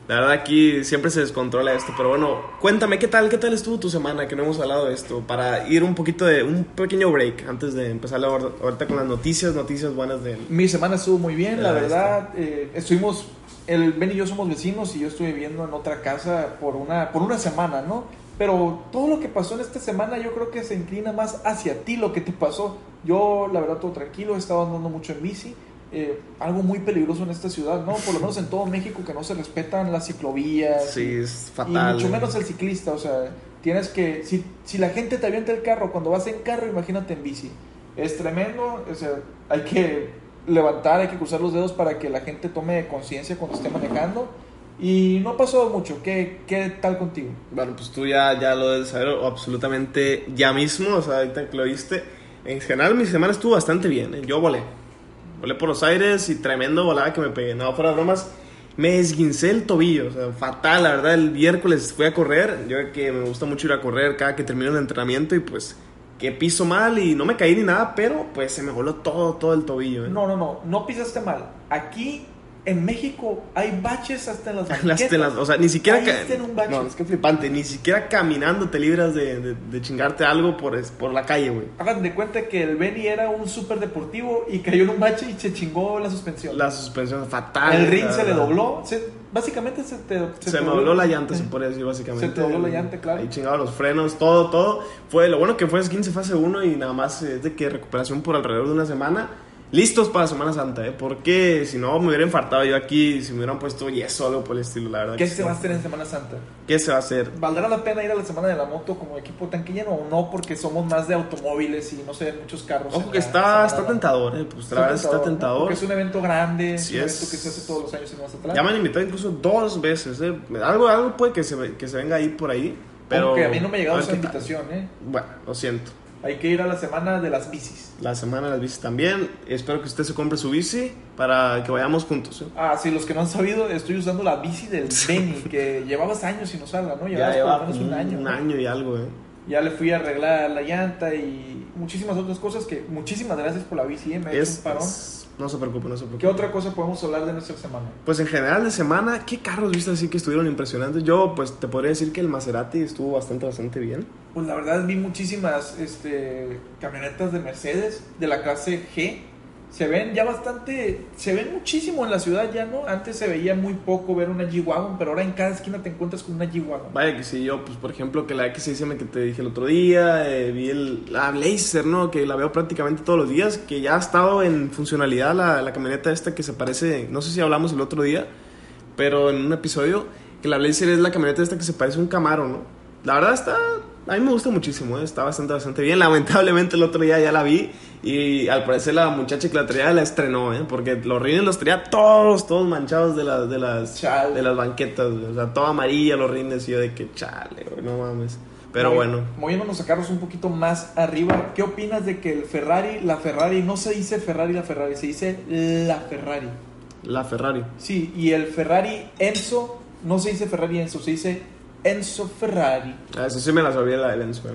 La verdad aquí siempre se descontrola esto, pero bueno, cuéntame, ¿qué tal, qué tal estuvo tu semana? Que no hemos hablado de esto, para ir un poquito de, un pequeño break antes de empezar la- ahorita con las noticias, noticias buenas de... Mi semana estuvo muy bien, la verdad. eh, estuvimos, el Ben y yo somos vecinos y yo estuve viviendo en otra casa por una, por una semana, ¿no? Pero todo lo que pasó en esta semana yo creo que se inclina más hacia ti lo que te pasó. Yo, la verdad, todo tranquilo, he estado andando mucho en bici. Eh, algo muy peligroso en esta ciudad, ¿no? Por lo menos en todo México que no se respetan las ciclovías. Sí, es Y fatal. mucho ¿eh? menos el ciclista, o sea, tienes que, si, si la gente te avienta el carro cuando vas en carro, imagínate en bici. Es tremendo, o sea, hay que levantar, hay que cruzar los dedos para que la gente tome conciencia cuando esté manejando. Y no ha pasado mucho, ¿qué, qué tal contigo? Bueno, pues tú ya, ya lo debes saber absolutamente ya mismo, o sea, ahorita que lo viste. En general mi semana estuvo bastante bien, ¿eh? yo volé. Volé por los aires y tremendo volada que me pegué. No, fuera de bromas, me esguincé el tobillo, o sea, fatal, la verdad. El miércoles fui a correr, yo que me gusta mucho ir a correr cada que termino el entrenamiento y pues que piso mal y no me caí ni nada, pero pues se me voló todo, todo el tobillo. ¿eh? No, no, no, no pisaste mal. Aquí en México hay baches hasta en las Las banquetas. telas, o sea, ni siquiera... en un bache. No, es que flipante, ni siquiera caminando te libras de, de- de chingarte algo por, por la calle, güey. Hagan de cuenta que el Benny era un súper deportivo y cayó en un bache y se chingó la suspensión. La suspensión fatal. el ring se le dobló. se- básicamente se te. Se, te me dobló la llanta, se podría decir, básicamente. Se te dobló la llanta, claro. Ahí chingaba los frenos, todo, todo. Fue, lo bueno que fue es 15 fase 1 y nada más es de que recuperación por alrededor de una semana. Listos para Semana Santa, ¿eh? Porque si no, me hubiera infartado yo aquí, si me hubieran puesto yeso o algo por el estilo, la verdad. ¿Qué se va a hacer en Semana Santa? ¿Qué se va a hacer? ¿Valdrá la pena ir a la Semana de la Moto como equipo tanque lleno o no? Porque somos más de automóviles y no se ven muchos carros. Ojo que está, está tentador, ¿eh? Pues la verdad está tentador. Porque es un evento grande, Sí es un evento que se hace todos los años en Mazatlán. Ya me han invitado incluso dos veces, ¿eh? Algo, algo puede que se, que se venga ahí por ahí, pero... Aunque a mí no me ha llegado esa invitación, ¿eh? Bueno, lo siento. Hay que ir a la Semana de las Bicis. La semana de las bicis también. Espero que usted se compre su bici para que vayamos juntos, ¿eh? Ah, sí, los que no han sabido, estoy usando la bici del Benny, que llevabas años sin usarla, ¿no? Llevabas Ya por lleva lo menos como un año. Un año y algo, ¿eh? Ya le fui a arreglar la llanta y muchísimas otras cosas que... Muchísimas gracias por la bici, ¿eh? Me ha hecho Es, un parón. es- no se preocupe, no se preocupe. ¿Qué otra cosa podemos hablar de nuestra semana? Pues en general de semana, ¿qué carros viste así que estuvieron impresionantes? Yo pues te podría decir que el Maserati estuvo bastante, bastante bien. Pues la verdad vi muchísimas este, camionetas de Mercedes de la clase G. Se ven ya bastante, se ven muchísimo en la ciudad ya, ¿no? Antes se veía muy poco ver una G-Wagon, pero ahora en cada esquina te encuentras con una G-Wagon. Vaya que sí, yo pues por ejemplo que la X6M que te dije el otro día, eh, vi el, la Blazer, ¿no? Que la veo prácticamente todos los días, que ya ha estado en funcionalidad la, la camioneta esta que se parece, no sé si hablamos el otro día, pero en un episodio, que la Blazer es la camioneta esta que se parece a un Camaro, ¿no? La verdad está, a mí me gusta muchísimo, ¿eh? está bastante, bastante bien. Lamentablemente el otro día ya la vi y al parecer la muchacha que la traía la estrenó, ¿eh? Porque los rines los traía todos, todos manchados de, las de, las, Chale. de las banquetas, o sea, todo amarilla los rines y yo de que chale, no mames. Pero bueno, Moviéndonos a carros un poquito más arriba, ¿qué opinas de que el Ferrari, la Ferrari, no se dice Ferrari la Ferrari, se dice la Ferrari? la Ferrari. Sí, y el Ferrari Enzo, no se dice Ferrari Enzo, se dice Enzo Ferrari. A eso sí me la sabía la del Enzo, ¿eh?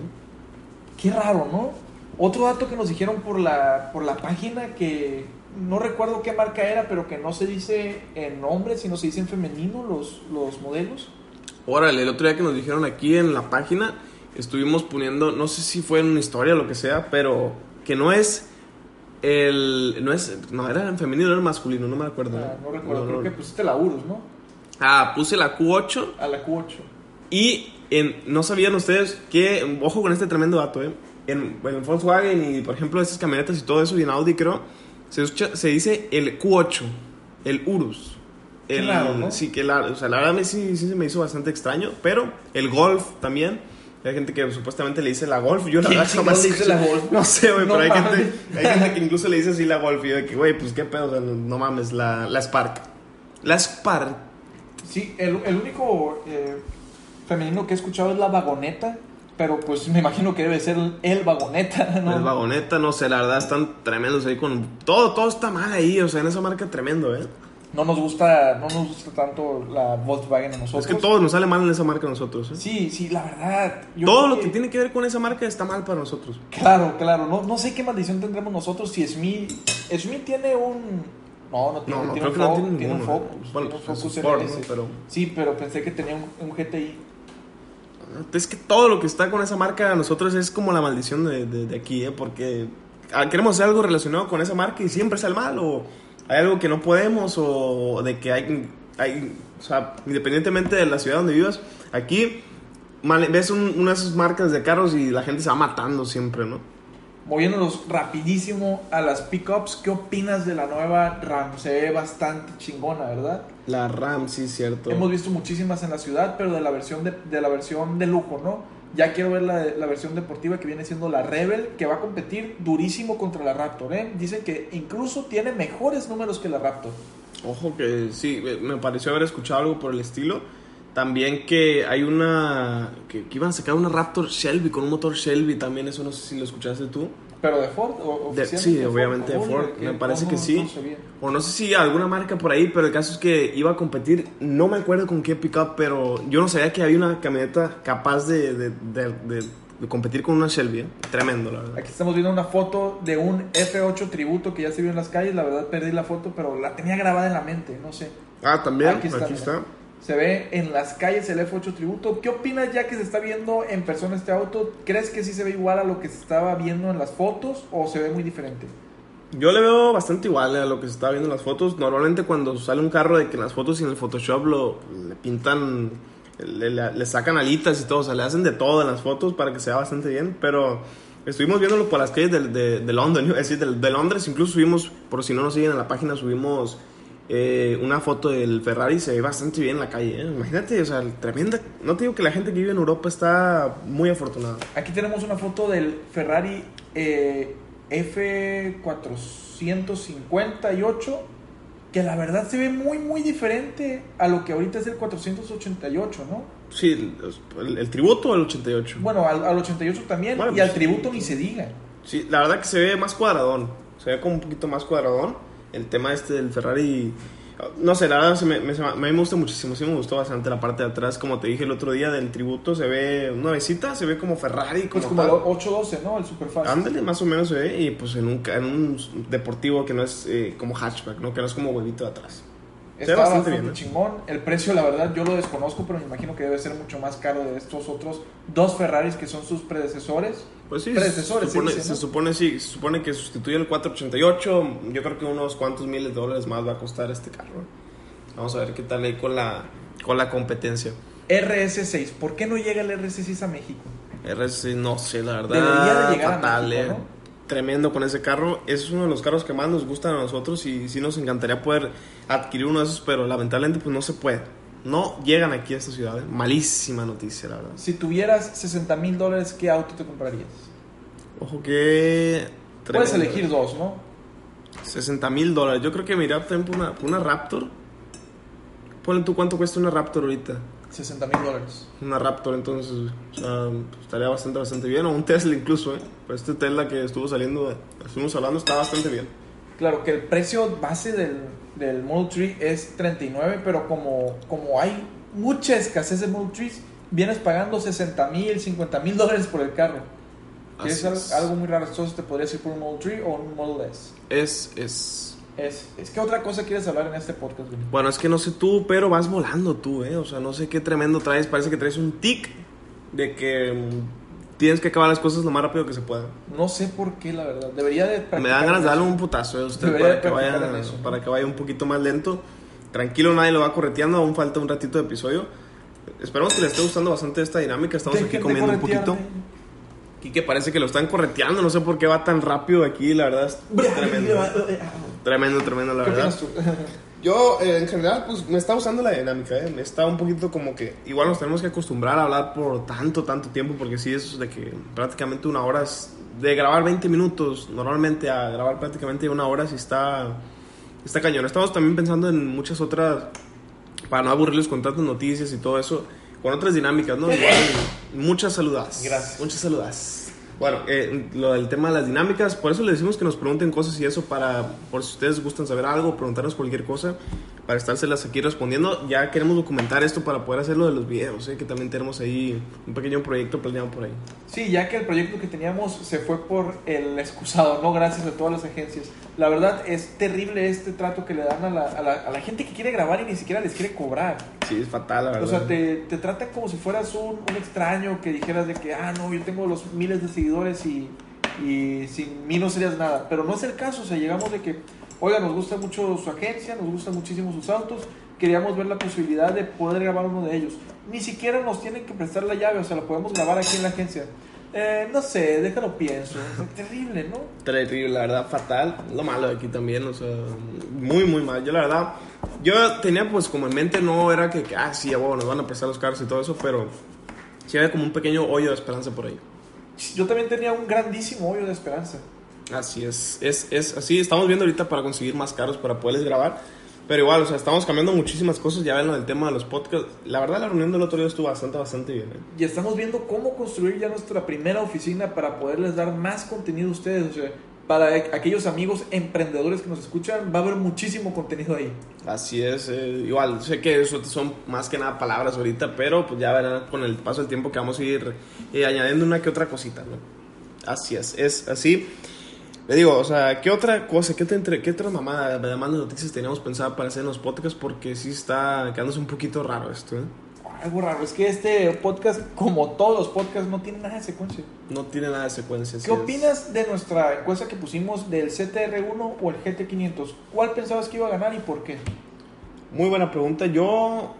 Qué raro, ¿no? Otro dato que nos dijeron por la, por la página que no recuerdo qué marca era, pero que no se dice en hombre, sino se dice en femenino los, los modelos. Órale, el otro día que nos dijeron aquí en la página, estuvimos poniendo, no sé si fue en una historia o lo que sea, pero que no es el. No es. No, era en femenino, era en masculino, no me acuerdo. Ah, no recuerdo, No, creo no. que pusiste la Urus, ¿no? Ah, puse la Q8 A la Q8. Y en, no sabían ustedes que. Ojo con este tremendo dato, ¿eh? En, en Volkswagen y, por ejemplo, estas camionetas y todo eso, y en Audi, creo, se, escucha- se dice el Q8, el Urus. El, raro, ¿no? Sí, que la, o sea, la verdad me- sí, sí se me hizo bastante extraño, pero el Golf también. Hay gente que supuestamente le dice la Golf. Yo la ¿Quién verdad jamás le dice la Golf? No sé, güey, No pero hay gente, hay gente que incluso le dice así la Golf. Y yo de que, güey, pues qué pedo, o sea, no, no mames, la, la Spark. La Spark. Sí, el, el único eh, femenino que he escuchado es la vagoneta, pero pues me imagino que debe ser el, vagoneta, ¿no? El vagoneta, no sé, la verdad están tremendos ahí con... Todo, todo está mal ahí, o sea, en esa marca tremendo, ¿eh? No nos gusta, no nos gusta tanto la Volkswagen a nosotros. Es que todo nos sale mal en esa marca a nosotros, ¿eh? Sí, sí, la verdad. yo todo lo que tiene que ver con esa marca está mal para nosotros. Claro, claro. No, no sé qué maldición tendremos nosotros si Smith... Smith tiene un... No, no tiene, No, no, tiene creo un que no Fo- tiene un. Focus. Bueno, tiene un Focus RS. ¿no? Pero- Sí, pero pensé que tenía un, un GTI. Es que todo lo que está con esa marca a nosotros es como la maldición de, de- aquí, ¿eh? Porque ah, queremos hacer algo relacionado con esa marca y siempre sale mal, o hay algo que no podemos, o de que hay, hay o sea, independientemente de la ciudad donde vivas, aquí ves un- una de esas marcas de carros y la gente se va matando siempre, ¿no? Moviéndonos rapidísimo a las pickups, ¿qué opinas de la nueva RAM? Se ve bastante chingona, ¿verdad? La RAM, sí, cierto. Hemos visto muchísimas en la ciudad, pero de la versión de, de la versión de lujo, ¿no? Ya quiero ver la, la versión deportiva que viene siendo la Rebel, que va a competir durísimo contra la Raptor, ¿eh? Dicen que incluso tiene mejores números que la Raptor. Ojo que sí, me pareció haber escuchado algo por el estilo. También que hay una. Que, que iban a sacar una Raptor Shelby con un motor Shelby también, eso no sé si lo escuchaste tú. ¿Pero de Ford? O, De- sí, de Ford? obviamente de Ford, me parece que sí. no. O no sé si alguna marca por ahí, pero el caso es que iba a competir, no me acuerdo con qué pickup, pero yo no sabía que había una camioneta capaz de, de, de- competir con una Shelby. ¿eh? Tremendo, la verdad. Aquí estamos viendo una foto de un F8 tributo que ya se vio en las calles. La verdad perdí la foto, pero la tenía grabada en la mente, no sé. Ah, también, Aquí aquí está, está. mira. Se ve en las calles el F8 tributo. ¿Qué opinas ya que se está viendo en persona este auto? ¿Crees que sí se ve igual a lo que se estaba viendo en las fotos o se ve muy diferente? Yo le veo bastante igual a lo que se está viendo en las fotos. Normalmente cuando sale un carro de que en las fotos y en el Photoshop lo le pintan, le, sacan alitas y todo, o sea, le hacen de todo en las fotos para que se vea bastante bien. Pero Estuvimos viéndolo por las calles de, de, de London, es decir, de, de Londres. Incluso subimos, por si no nos siguen en la página, subimos eh, una foto del Ferrari. Se ve bastante bien en la calle. ¿eh? Imagínate, o sea, tremenda. No te digo que la gente que vive en Europa está muy afortunada. Aquí tenemos una foto del Ferrari eh, F458, que la verdad se ve muy, muy diferente a lo que ahorita es el 488, ¿no? Sí, el, el tributo al 88. Bueno, al, al 88 también, Bueno, y pues al tributo ni se diga. Sí, la verdad que se ve más cuadradón. Se ve como un poquito más cuadradón. El tema este del Ferrari. No sé, la verdad se me, me- a mí me gusta muchísimo. Sí me gustó bastante la parte de atrás. Como te dije el otro día del tributo, se ve nuevecita, se ve como Ferrari. Como como el tal. 812, ¿no? El Superfast. Ándale, más o menos se ve. Y pues en un, en un deportivo que no es eh, como hatchback, ¿no? Que no es como huevito de atrás. Se ve Está bastante bastante, bien, ¿eh? chingón. El precio, la verdad, yo lo desconozco, pero me imagino que debe ser mucho más caro de estos otros dos Ferraris que son sus predecesores. Pues sí, Predecesores, se supone, ¿no? se supone, sí, se supone que sustituye el 488. Yo creo que unos cuantos miles de dólares más va a costar este carro. Vamos a ver qué tal ahí con la, con la competencia. RS6, ¿por qué no llega el RS6 a México? RS, no sé, la verdad. Debería de llegar a fatal, México, eh. ¿no? Tremendo con ese carro. Es uno de los carros que más nos gustan a nosotros y sí nos encantaría poder adquirir uno de esos, pero lamentablemente pues no se puede. No llegan aquí a esta ciudad. eh. Malísima noticia, la verdad. Si tuvieras 60 mil dólares, ¿qué auto te comprarías? Ojo que... Puedes elegir dos, ¿no? 60 mil dólares. Yo creo que me iría también por una, por una Raptor. Ponle tú cuánto cuesta una Raptor ahorita. 60 mil dólares. Una Raptor, entonces, o sea, pues, estaría bastante, bastante bien. O un Tesla incluso, ¿eh? Pero este Tesla que estuvo saliendo, estuvimos hablando, está bastante bien. Claro que el precio base del, del Model 3 es 39, pero como, como hay mucha escasez de Model 3, vienes pagando 60 mil, 50 mil dólares por el carro. Que es es. algo muy raro. Entonces te podrías ir por un Model 3 o un Model S. Es, es... Es, es que otra cosa quieres hablar en este podcast, Benny? Bueno, es que no sé tú, pero vas volando tú, ¿eh? O sea, no sé qué tremendo traes. Parece que traes un tic de que mm, tienes que acabar las cosas lo más rápido que se pueda. No sé por qué, la verdad. Debería de Me dan ganas de darle un putazo a usted para que, vaya, para que vaya un poquito más lento. Tranquilo, nadie lo va correteando, aún falta un ratito de episodio. Esperamos que les esté gustando bastante esta dinámica. Estamos aquí Dejen comiendo un poquito. Quique parece que lo están correteando, no sé por qué va tan rápido aquí, la verdad es tremendo. Tremendo, tremendo, la ¿Qué verdad. Yo, eh, en general, pues me está gustando la dinámica, ¿eh? Me está un poquito como que igual nos tenemos que acostumbrar a hablar por tanto, tanto tiempo, porque sí, es de que prácticamente una hora es de grabar 20 minutos, normalmente a grabar prácticamente una hora, sí está, está cañón. Estamos también pensando en muchas otras, para no aburrirles con tantas noticias y todo eso, con otras dinámicas, ¿no? Igual, muchas saludas. Gracias. Muchas saludas. Bueno, eh, lo del tema de las dinámicas, por eso les decimos que nos pregunten cosas y eso para, por si ustedes gustan saber algo, preguntarnos cualquier cosa, para estárselas aquí respondiendo. Ya queremos documentar esto para poder hacer lo de los videos, ¿eh? que también tenemos ahí un pequeño proyecto planeado por ahí. Sí, ya que el proyecto que teníamos se fue por el excusado, no gracias a todas las agencias. La verdad es terrible este trato que le dan a la, a la, a la gente que quiere grabar y ni siquiera les quiere cobrar. Sí, es fatal, la verdad. O sea, te, te tratan como si fueras un, un extraño que dijeras de que, ah, no, yo tengo los miles de seguidores y, y sin mí no serías nada. Pero no es el caso, o sea, llegamos de que, oiga, nos gusta mucho su agencia, nos gustan muchísimo sus autos, queríamos ver la posibilidad de poder grabar uno de ellos. Ni siquiera nos tienen que prestar la llave, o sea, la podemos grabar aquí en la agencia. Eh, no sé, déjalo pienso. Terrible, ¿no? Terrible, la verdad, fatal. Lo malo de aquí también, o sea, muy, muy mal. Yo, la verdad, yo tenía pues como en mente, no era que, que, ah, sí, bueno, nos van a prestar los carros y todo eso, pero sí había como un pequeño hoyo de esperanza por ahí. Yo también tenía un grandísimo hoyo de esperanza. Así es, es, es así. Estamos viendo ahorita para conseguir más carros para poderles grabar. Pero igual, o sea, estamos cambiando muchísimas cosas. Ya ven lo del tema de los podcasts. La verdad, la reunión del otro día estuvo bastante, bastante bien. ¿eh? Y estamos viendo cómo construir ya nuestra primera oficina para poderles dar más contenido a ustedes. O sea, para aquellos amigos emprendedores que nos escuchan, va a haber muchísimo contenido ahí. Así es, eh, igual, sé que eso son más que nada palabras ahorita, pero pues ya verán con el paso del tiempo que vamos a ir eh, añadiendo una que otra cosita, ¿no? Así es, es así. Le digo, o sea, ¿qué otra cosa, qué, te entre, qué otra mamada, además de noticias teníamos pensado para hacer en los podcasts? Porque sí está quedándose un poquito raro esto, ¿eh? Algo raro, es que este podcast, como todos los podcasts, no tiene nada de secuencia. No tiene nada de secuencia. ¿Qué es. opinas de nuestra encuesta que pusimos del CTR1 o el GT500? ¿Cuál pensabas que iba a ganar y por qué? Muy buena pregunta. Yo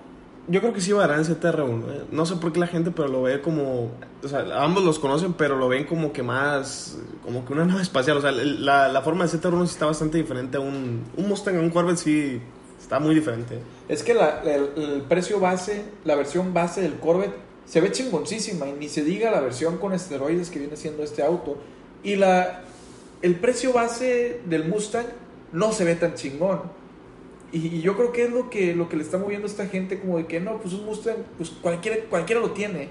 yo creo que sí va a el CTR1. ¿eh? No sé por qué la gente, pero lo ve como. O sea, ambos los conocen, pero lo ven como que más. Como que una nave espacial. O sea, la, la forma del CTR1 sí está bastante diferente a un. Un Mustang, a un Corvette sí está muy diferente. Es que la- el, el precio base, la versión base del Corvette, se ve chingoncísima. Y ni se diga la versión con esteroides que viene siendo este auto. Y la, el precio base del Mustang no se ve tan chingón. Y, yo creo que es lo que, lo que le está moviendo a esta gente, como de que no, pues un Mustang, pues cualquiera, cualquiera lo tiene.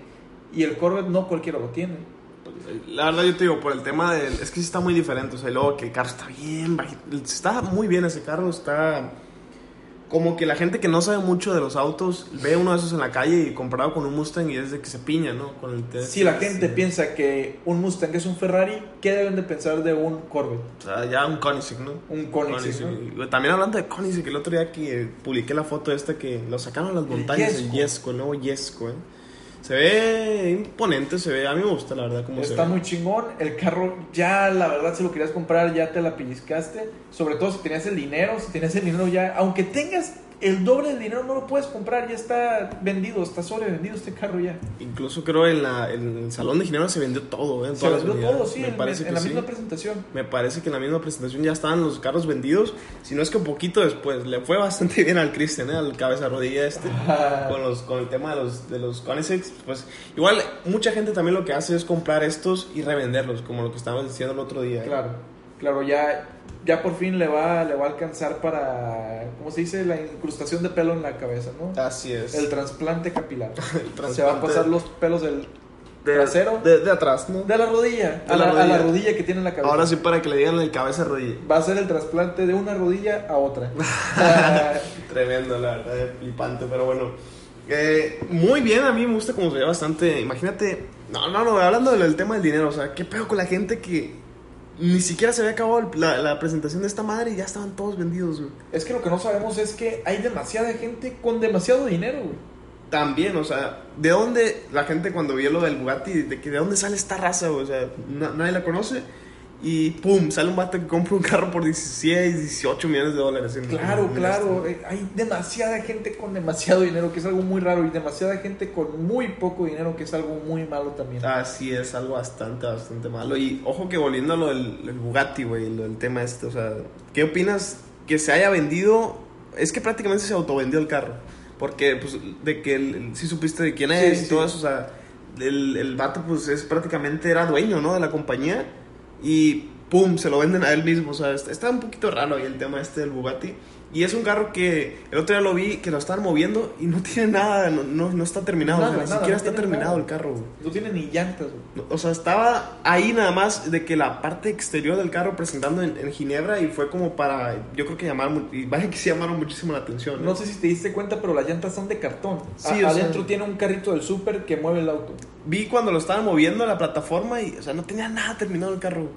Y el Corvette no cualquiera lo tiene. La verdad, yo te digo, por el tema del. Es que sí está muy diferente. O sea, y luego que el carro está bien. Está muy bien ese carro. Está. Como que la gente que no sabe mucho de los autos ve uno de esos en la calle y comparado con un Mustang y es de que se piña, ¿no? Con el TS. Si la gente piensa que un Mustang es un Ferrari, ¿qué deben de pensar de un Corvette? O sea, ya un Koenigsegg, ¿no? Un Koenigsegg, Koenigsegg. También hablando de Koenigsegg, el otro día que publiqué la foto esta que lo sacaron a las montañas, Yesco. Yesco, el nuevo Yesco, ¿eh? Se ve imponente, se ve, a mí me gusta la verdad cómo se Está ve. muy chingón. El carro, ya la verdad, si lo querías comprar, ya te la pellizcaste. Sobre todo si tenías el dinero. Si tenías el dinero ya, aunque tengas el doble del dinero, no lo puedes comprar. Ya está vendido, está sobrevendido este carro ya. Incluso creo en, la, en el salón de Ginebra se vendió todo, ¿eh? En Se vendió todo, sí, me en, parece en que la sí. misma presentación. Me parece que en la misma presentación ya estaban los carros vendidos. Si no es que un poquito después. Le fue bastante bien al Christian, ¿eh? al cabeza rodilla este. con, los, con el tema de los, de los Koenigsegg, Pues igual, mucha gente también lo que hace es comprar estos y revenderlos, como lo que estábamos diciendo el otro día. ¿eh? Claro, claro, ya, ya por fin le va, le va a alcanzar para, ¿cómo se dice? La incrustación de pelo en la cabeza, ¿no? Así es. El trasplante capilar. El Se va a trasplante pasar los pelos del de- trasero. De, de atrás, ¿no? de la rodilla, De a, la la, a la rodilla. rodilla que tiene en la cabeza. Ahora sí para que le digan el cabeza rodilla. Va a ser el trasplante de una rodilla a otra. Tremendo, la verdad, eh, flipante, pero bueno. Eh, muy bien, a mí me gusta como se ve bastante. Imagínate, no, no, no, hablando del, del tema del dinero, o sea, qué pedo con la gente que ni siquiera se había acabado la, la presentación de esta madre y ya estaban todos vendidos, güey. es que lo que no sabemos es que hay demasiada gente con demasiado dinero, güey. También, o sea, ¿de dónde la gente cuando vio lo del Bugatti, de que de dónde sale esta raza, güey? O sea, na- nadie la conoce y pum, sale un vato que compra un carro por 16, 18 millones de dólares. Claro, claro. este. Hay demasiada gente con demasiado dinero, que es algo muy raro, y demasiada gente con muy poco dinero, que es algo muy malo también. Así es, algo bastante, bastante malo. Y ojo que volviendo a lo del, del Bugatti, güey, lo del tema este, o sea, ¿qué opinas que se haya vendido? Es que prácticamente se autovendió el carro. Porque, pues, de que el, sí supiste de quién Sí, es y sí. todo eso, o sea, el, el vato, pues, es prácticamente era dueño, ¿no? De la compañía. Y, pum, se lo venden a él mismo, o sea, está, un poquito raro ahí el tema este del Bugatti. Y es un carro que el otro día lo vi, que lo estaban moviendo y no tiene nada, no, no, no está terminado, o sea, Nada, ni siquiera no está terminado nada. el carro, güey. No tiene ni llantas, güey. O sea, estaba ahí nada más de que la parte exterior del carro presentando en, en Ginebra y fue como para, yo creo que llamaron, y vaya que sí llamaron muchísimo la atención. ¿eh? No sé si te diste cuenta, pero las llantas son de cartón. Sí, A- o sea- adentro tiene un carrito del súper que mueve el auto. Vi cuando lo estaban moviendo la plataforma y, o sea, no tenía nada terminado el carro.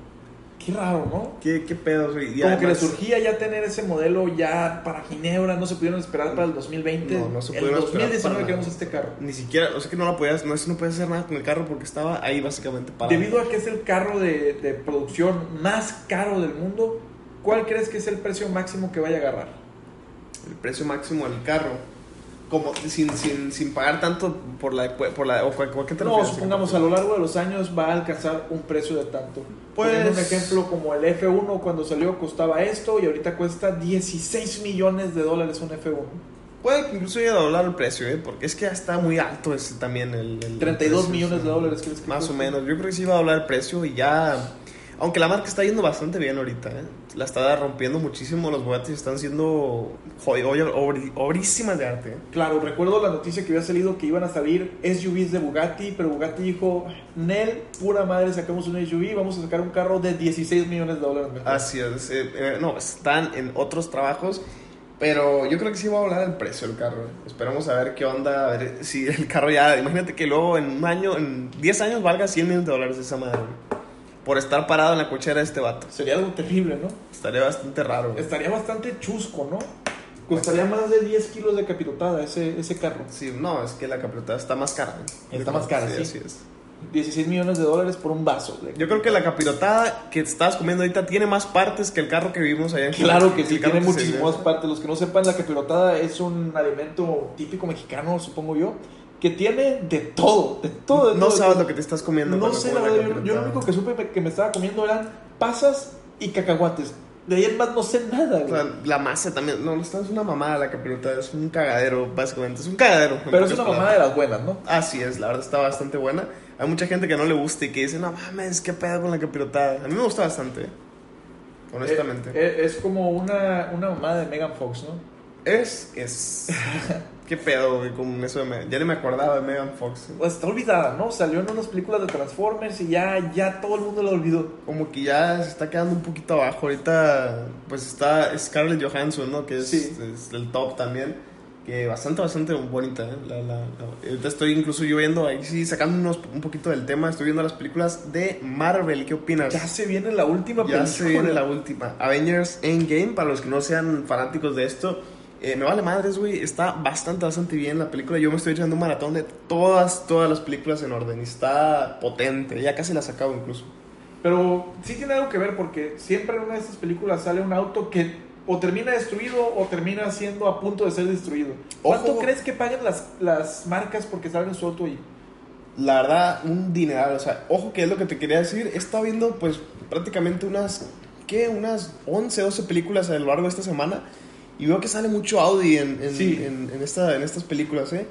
Qué raro, ¿no? ¿Qué, qué pedo? güey? Como que le surgía ya tener ese modelo ya para Ginebra, no se pudieron esperar para el 2020. No, no se el pudieron esperar 2019 para queremos este carro. Ni siquiera, o sea que no lo podías, no, no podías hacer nada con el carro porque estaba ahí básicamente parado. Debido a que es el carro de, de producción más caro del mundo, ¿cuál crees que es el precio máximo que vaya a agarrar? El precio máximo del carro. Como sin, sin, sin pagar tanto por la, por la o cual- ¿a qué te No, supongamos a lo largo de los años va a alcanzar un precio de tanto. Pues- Poniendo un ejemplo como el F1 cuando salió costaba esto y ahorita cuesta 16 millones de dólares un F1. Puede que incluso llegue a doblar el precio, ¿eh? porque es que ya está muy alto ese también el... el 32 precio, millones de dólares, ¿crees que Más o menos, yo creo que sí va a doblar el precio y ya... Aunque la marca está yendo bastante bien ahorita, ¿eh? La está rompiendo muchísimo, los Bugatti están siendo obrísimas de arte, ¿eh? Claro, recuerdo la noticia que había salido que iban a salir SUVs de Bugatti, pero Bugatti dijo, Nel, pura madre, sacamos un SUV, vamos a sacar un carro de 16 millones de dólares. mejor". Así es, eh, eh, no, están en otros trabajos, pero yo creo que sí va a volar el precio del carro. Esperamos a ver qué onda, a ver si el carro ya, imagínate que luego en un año, en 10 años valga 100 millones de dólares esa madre. Por estar parado en la cochera de este vato. Sería algo terrible, ¿no? Estaría bastante raro. güey. Estaría bastante chusco, ¿no? Costaría más de 10 kilos de capirotada ese, ese carro. Sí, no, es que la capirotada está más cara. ¿eh? Está más cara, sí. Así es. 16 millones de dólares por un vaso. Yo creo que la capirotada que te estabas comiendo ahorita tiene más partes que el carro que vivimos allá en Claro que el sí, carro tiene que muchísimas partes. Los que no sepan, la capirotada es un alimento típico mexicano, supongo yo, que tiene de todo, de todo. de No todo, de sabes todo. lo que te estás comiendo. No sé, la verdad, yo, lo único que supe que me estaba comiendo eran pasas y cacahuates. De ahí en más no sé nada, O güey. sea, la masa también. No, esta es una mamada la capirotada. Es un cagadero, básicamente. Es un cagadero. Pero es una mamada de las buenas, ¿no? Así es, la verdad está bastante buena. Hay mucha gente que no le gusta y que dice, no mames, qué pedo con la capirotada. A mí me gusta bastante, honestamente. Eh, eh, es como una, una mamada de Megan Fox, ¿no? Es, es. qué pedo, güey, con eso de Me- Ya ni me acordaba de Megan Fox. Pues está olvidada, ¿no? Salió en unas películas de Transformers y ya, ya todo el mundo la olvidó. Como que ya se está quedando un poquito abajo. Ahorita, pues está Scarlett Johansson, ¿no? Que es, Sí. es el top también. Que bastante, bastante bonita, ¿eh? La, la, la- Ahorita estoy incluso yo viendo, ahí sí, sacándonos un poquito del tema, estoy viendo las películas de Marvel. ¿Qué opinas? Ya se viene la última Ya película. se viene la última. Avengers Endgame, para los que no sean fanáticos de esto. Eh, me vale madres, güey. Está bastante, bastante bien la película. Yo me estoy echando un maratón de todas, todas las películas en orden. Y está potente. Ya casi las acabo incluso. Pero sí tiene algo que ver porque siempre en una de estas películas sale un auto que o termina destruido o termina siendo a punto de ser destruido. ¿Cuánto Ojo. crees que paguen las, las marcas porque salga su auto ahí? La verdad, un dineral. O sea, ojo que es lo que te quería decir. He estado viendo, pues, prácticamente unas, ¿qué? Unas 11, 12 películas a lo largo de esta semana. Y veo que sale mucho Audi en, en, Sí. en, en esta, en estas películas, ¿eh?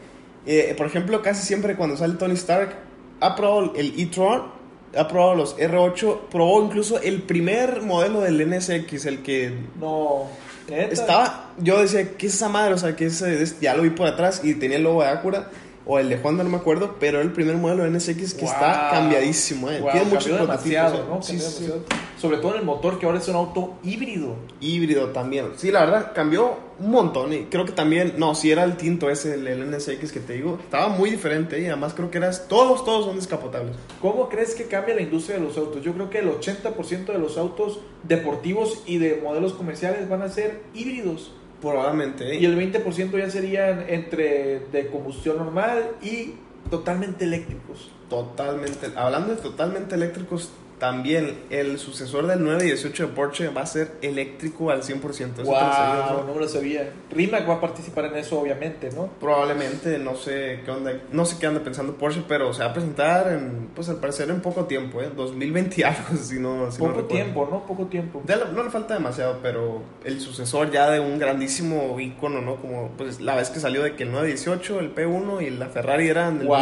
Eh, Por ejemplo, casi siempre cuando sale Tony Stark, ha probado el e-tron, ha probado los R8, probó incluso el primer modelo del NSX, el que No. ¿neta? estaba, yo decía, ¿qué es esa madre? O sea, que ese, es- ya lo vi por atrás y tenía el logo de Acura o el de Honda, no me acuerdo, pero el primer modelo de NSX que está Wow. cambiadísimo, eh. Wow, Tiene muchos prototipos, eh. ¿no? Sí, sí. Sobre todo en el motor que ahora es un auto híbrido. Híbrido también. Sí, la verdad, cambió un montón. Y creo que también, no, si era el tinto ese, el, el NSX que te digo, estaba muy diferente. Y además creo que eras, todos, todos son descapotables. ¿Cómo crees que cambia la industria de los autos? Yo creo que el 80% de los autos deportivos y de modelos comerciales van a ser híbridos. Probablemente, ¿eh? Y el 20% ya serían entre de combustión normal y totalmente eléctricos. Totalmente. Hablando de totalmente eléctricos, también el sucesor del 918 de Porsche va a ser eléctrico al 100%. Eso. Wow, no me lo sabía. Rimac va a participar en eso, obviamente, ¿no? Probablemente, no sé qué onda, no sé qué anda pensando Porsche, pero se va a presentar en, pues al parecer en poco tiempo, ¿eh? 2020 y algo, si no, si Poco tiempo, ¿no? Poco tiempo. No le falta demasiado, pero el sucesor ya de un grandísimo icono, ¿no? Como pues la vez que salió de que el 918, el P1 y la Ferrari eran del boom.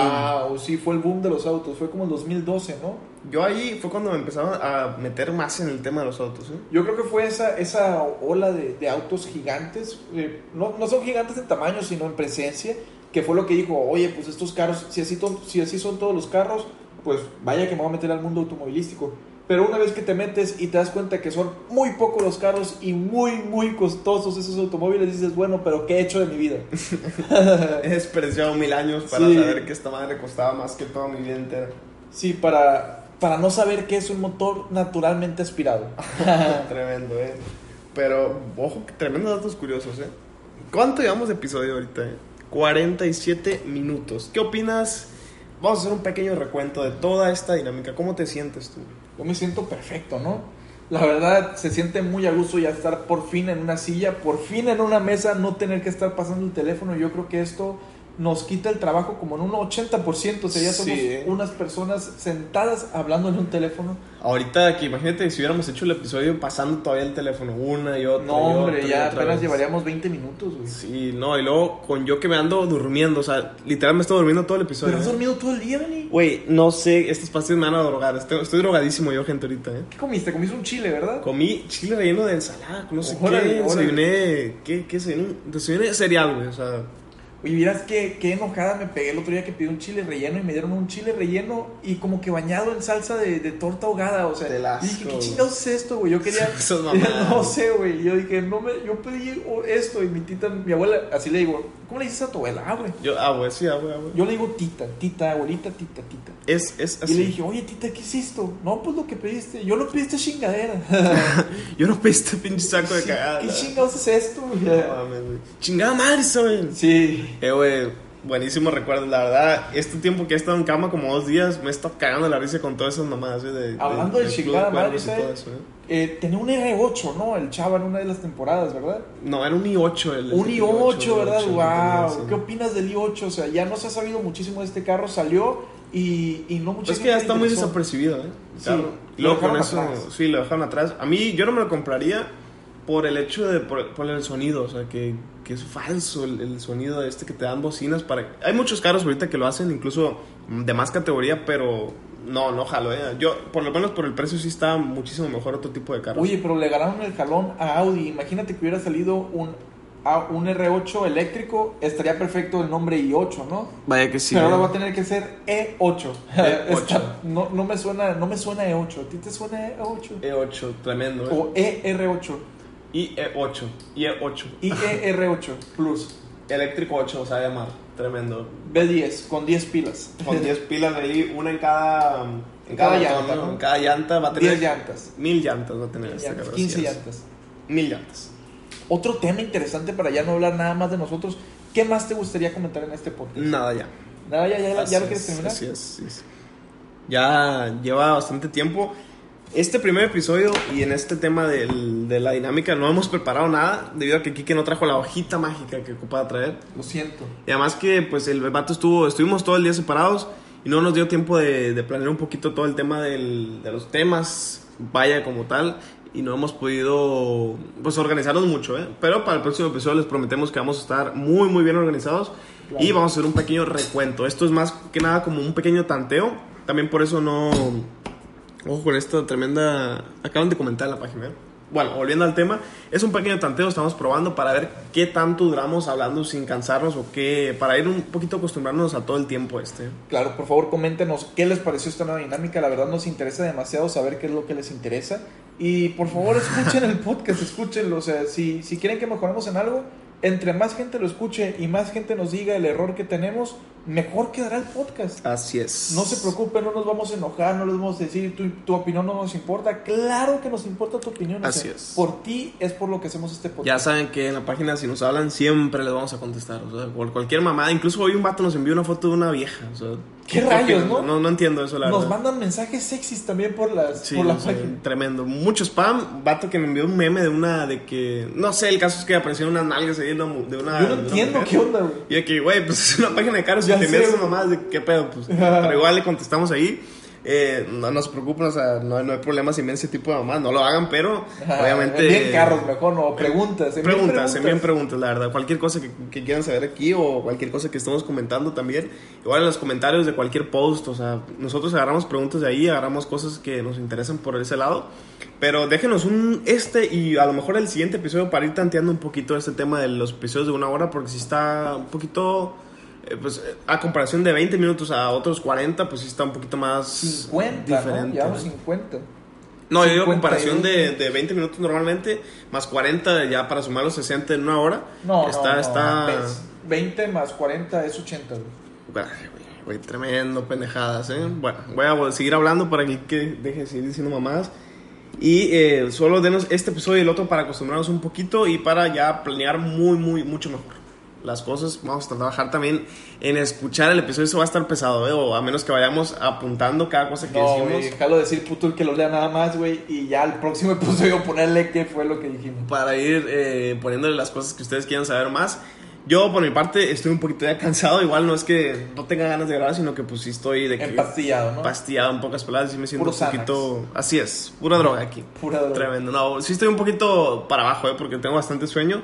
Wow, sí, fue el boom de los autos. Fue como el 2012, ¿no? Yo ahí fue cuando me empezaron a meter más en el tema de los autos, ¿eh? Yo creo que fue esa, esa ola de, de autos gigantes. eh, no, no son gigantes en tamaño, sino en presencia. Que fue lo que dijo, oye, pues estos carros, si así, to- si así son todos los carros, pues vaya que me voy a meter al mundo automovilístico. Pero una vez que te metes y te das cuenta que son muy pocos los carros y muy, muy costosos esos automóviles, dices, bueno, pero ¿qué he hecho de mi vida? He desperdiciado mil años para Sí. saber que esta madre costaba más que toda mi vida entera. Sí, para, para no saber qué es un motor naturalmente aspirado. Tremendo, ¿eh? Pero, ojo, tremendos datos curiosos, ¿eh? ¿Cuánto llevamos de episodio ahorita, eh? 47 minutos. ¿Qué opinas? Vamos a hacer un pequeño recuento de toda esta dinámica. ¿Cómo te sientes tú? Yo me siento perfecto, ¿no? La verdad, se siente muy a gusto ya estar por fin en una silla, por fin en una mesa, no tener que estar pasando el teléfono. Yo creo que esto nos quita el trabajo como en un 80%. O sea, ya somos Sí, ¿eh? unas personas sentadas hablando en un teléfono. Ahorita, que imagínate si hubiéramos hecho el episodio pasando todavía el teléfono una y otra. No, y hombre, otra ya apenas vez. llevaríamos 20 minutos, güey. Sí, no, y luego con yo que me ando durmiendo, o sea, literal me estoy durmiendo todo el episodio. Pero has ¿eh? dormido todo el día, Dani. Güey, no sé, estas pastillas me van a drogar. Estoy, estoy drogadísimo yo, gente, ahorita, ¿eh? ¿Qué comiste? Comiste un chile, ¿verdad? Comí chile relleno de ensalada, no sé Órale, qué. órale. Desayuné, ¿qué, qué desayuné? Desayuné cereal, güey, o sea... Oye, miras qué, qué enojada me pegué el otro día que pedí un chile relleno y me dieron un chile relleno y como que bañado en salsa de, de torta ahogada, o sea, Del asco, y dije, ¿qué chingados es esto, güey? Yo quería, no sé, güey, y yo dije, no me, yo pedí esto y mi tita, mi abuela, así le digo, ¿cómo le dices a tu abuela? Ah, güey. Yo, ah, güey, sí, ah, güey, ah, güey. Yo le digo tita, tita, abuelita, tita, tita. Es, es Y así. le dije, oye, tita, ¿qué es esto? No, pues lo que pediste. Yo lo pediste chingadera. Yo no pedí este pinche saco de cagada. ¿Qué chingados es esto? güey? No mames, güey. Chingada madre. Sí. Eh, güey, Buenísimo recuerdo, la verdad. Este tiempo que he estado en cama, como dos días, me he estado cagando la risa con todas esas mamadas. De, Hablando de, Club chingada madre, y ¿eh? Eh, tenía un R8, ¿no? El chava en una de las temporadas, ¿verdad? No, era un i8. El, Un el i8, ¿verdad? el i8 wow. ¿Qué opinas del i8? O sea, ya no se ha sabido muchísimo de este carro, salió y, y no Pues es que ya está muy desapercibido, ¿eh? Sí, lo Luego con eso, atrás. sí, lo dejaron atrás. A mí, yo no me lo compraría por el hecho de, por, por el sonido, o sea, que, que es falso el, el sonido este que te dan bocinas para... Hay muchos carros ahorita que lo hacen, incluso de más categoría, pero no, no jalo, ¿eh? Yo, por lo menos por el precio sí está muchísimo mejor otro tipo de carros. Oye, pero le ganaron el jalón a Audi. Imagínate que hubiera salido un, a- un R8 eléctrico, estaría perfecto el nombre i8, ¿no? Vaya que sí. pero ahora ¿eh? va a tener que ser E8. E8. Está- no, no me suena, no me suena E8. ¿A ti te suena E8? E8, tremendo, ¿eh? O ER8. Y E8, y E8. Y ER8 Plus. Eléctrico 8, o sea, llamar. Tremendo. B10 con 10 pilas. Con 10 pilas ahí, una en cada, en Cada cada, llanta, ¿no? En cada llanta va a tener 10 llantas. mil llantas va a tener este carro. 15 así es. llantas. Mil llantas. Otro tema interesante para ya no hablar nada más de nosotros. ¿Qué más te gustaría comentar en este podcast? Nada ya. Nada, ya, ya, ya Así lo quieres es, terminar. Así es, sí, sí. Ya lleva bastante tiempo. Este primer episodio y en este tema del- de la dinámica no hemos preparado nada debido a que Kike no trajo la hojita mágica que ocupaba traer. Lo siento. Y además que pues el vato estuvo, estuvimos todo el día separados y no nos dio tiempo de, de planear un poquito todo el tema del- de los temas, vaya como tal, y no hemos podido pues organizarnos mucho, ¿eh? Pero para el próximo episodio les prometemos que vamos a estar muy muy bien organizados Claro. y vamos a hacer un pequeño recuento. Esto es más que nada como un pequeño tanteo, también por eso no... Ojo con esta tremenda... Acaban de comentar en la página. ¿eh? Bueno, volviendo al tema, es un pequeño tanteo, estamos probando para ver qué tanto duramos hablando sin cansarnos o qué, para ir un poquito acostumbrarnos a todo el tiempo este. Claro, por favor coméntenos qué les pareció esta nueva dinámica. La verdad nos interesa demasiado saber qué es lo que les interesa. Y por favor escuchen el podcast, escúchenlo. O sea, si, si quieren que mejoremos en algo, entre más gente lo escuche y más gente nos diga el error que tenemos, mejor quedará el podcast. Así es. No se preocupen, no nos vamos a enojar, no les vamos a decir tu, tu opinión no nos importa. Claro que nos importa tu opinión. o Así sea, es. Por ti es por lo que hacemos este podcast. Ya saben que en la página si nos hablan siempre les vamos a contestar, o sea, por cualquier mamada. Incluso hoy un vato nos envió una foto de una vieja, o sea, ¿Qué ¿por rayos, no? No, no entiendo eso, la Nos verdad. mandan mensajes sexys también por, las, Sí, por la página. tremendo. Mucho spam. Vato que me envió un meme de una. de que. No sé, el caso es que aparecieron unas nalgas ahí de una. Yo no entiendo mujer. qué onda, güey. Y de que, güey, pues es una página de caros. Y te esas mamadas de qué pedo, pues. Pero igual le contestamos ahí. Eh, no, no se preocupen, o sea, no, no hay problema si envían ese tipo de mamadas. No lo hagan, pero Ajá, obviamente. Envíen carros mejor, no, preguntas. envíen Preguntas, envíen preguntas, la verdad. Cualquier cosa que, que quieran saber aquí o cualquier cosa que estemos comentando también. Igual en los comentarios de cualquier post, o sea, nosotros agarramos preguntas de ahí, agarramos cosas que nos interesan por ese lado. Pero déjenos un este y a lo mejor el siguiente episodio para ir tanteando un poquito este tema de los episodios de una hora, porque si está un poquito. Eh, pues eh, a comparación de 20 minutos a otros 40, pues sí está un poquito más 50, diferente. ¿no? Llevamos 50. No, yo digo 51. comparación de, de 20 minutos normalmente, más 40 ya para sumar los 60 en una hora. No, está, no, está. ves, 20 más 40 es 80, güey. Ay, güey, güey, tremendo, pendejadas, ¿eh? Bueno, voy a seguir hablando para que, que deje de seguir diciendo mamadas. Y eh, solo denos este episodio y el otro para acostumbrarnos un poquito y para ya planear muy, muy, mucho mejor las cosas. Vamos a trabajar también en escuchar el episodio. Eso va a estar pesado, ¿eh? O a menos que vayamos apuntando cada cosa que No, decimos. déjalo decir putul que lo lea nada más, güey. Y ya al próximo episodio ponerle qué fue lo que dijimos. para ir eh, poniéndole las cosas que ustedes quieran saber más. Yo, por mi parte, estoy un poquito ya cansado. Igual no es que no tenga ganas de grabar, sino que pues sí estoy de que Empastillado, ¿no? pastillado en pocas palabras. Sí me siento Puro un poquito... Así es, pura droga aquí. Pura droga. Tremendo. No, sí estoy un poquito para abajo, ¿eh? Porque tengo bastante sueño.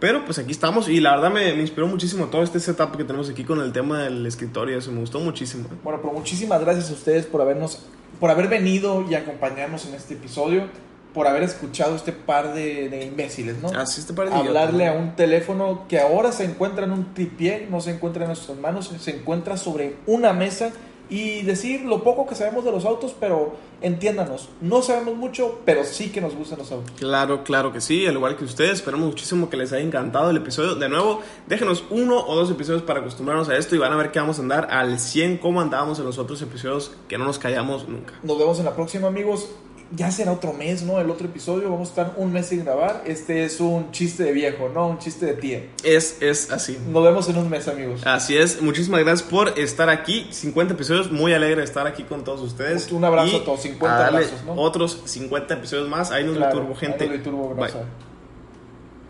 Pero pues aquí estamos y la verdad me, me inspiró muchísimo todo este setup que tenemos aquí con el tema del escritorio. Eso me gustó muchísimo. Bueno, pero muchísimas gracias a ustedes por habernos, por haber venido y acompañarnos en este episodio, por haber escuchado este par de, de imbéciles, ¿no? Así este par de Hablarle a idiotas, un teléfono que ahora se encuentra en un tripié, no se encuentra en nuestras manos, se encuentra sobre una mesa y decir lo poco que sabemos de los autos, pero entiéndanos, no sabemos mucho, pero sí que nos gustan los autos. Claro, claro que sí, al igual que ustedes. Esperamos muchísimo que les haya encantado el episodio. De nuevo, déjenos uno o dos episodios para acostumbrarnos a esto y van a ver que vamos a andar al 100 como andábamos en los otros episodios que no nos callamos nunca. Nos vemos en la próxima, amigos. Ya será otro mes, ¿no? El otro episodio, vamos a estar un mes sin grabar. Este es un chiste de viejo, no un chiste de tía. Es, es así. Nos vemos en un mes, amigos. Así es, muchísimas gracias por estar aquí. 50 episodios, muy alegre de estar aquí con todos ustedes. Un abrazo Y a todos, 50 a darle abrazos, ¿no? Otros 50 episodios más. Ahí nos Claro, turbo, gente. ahí nos turbo.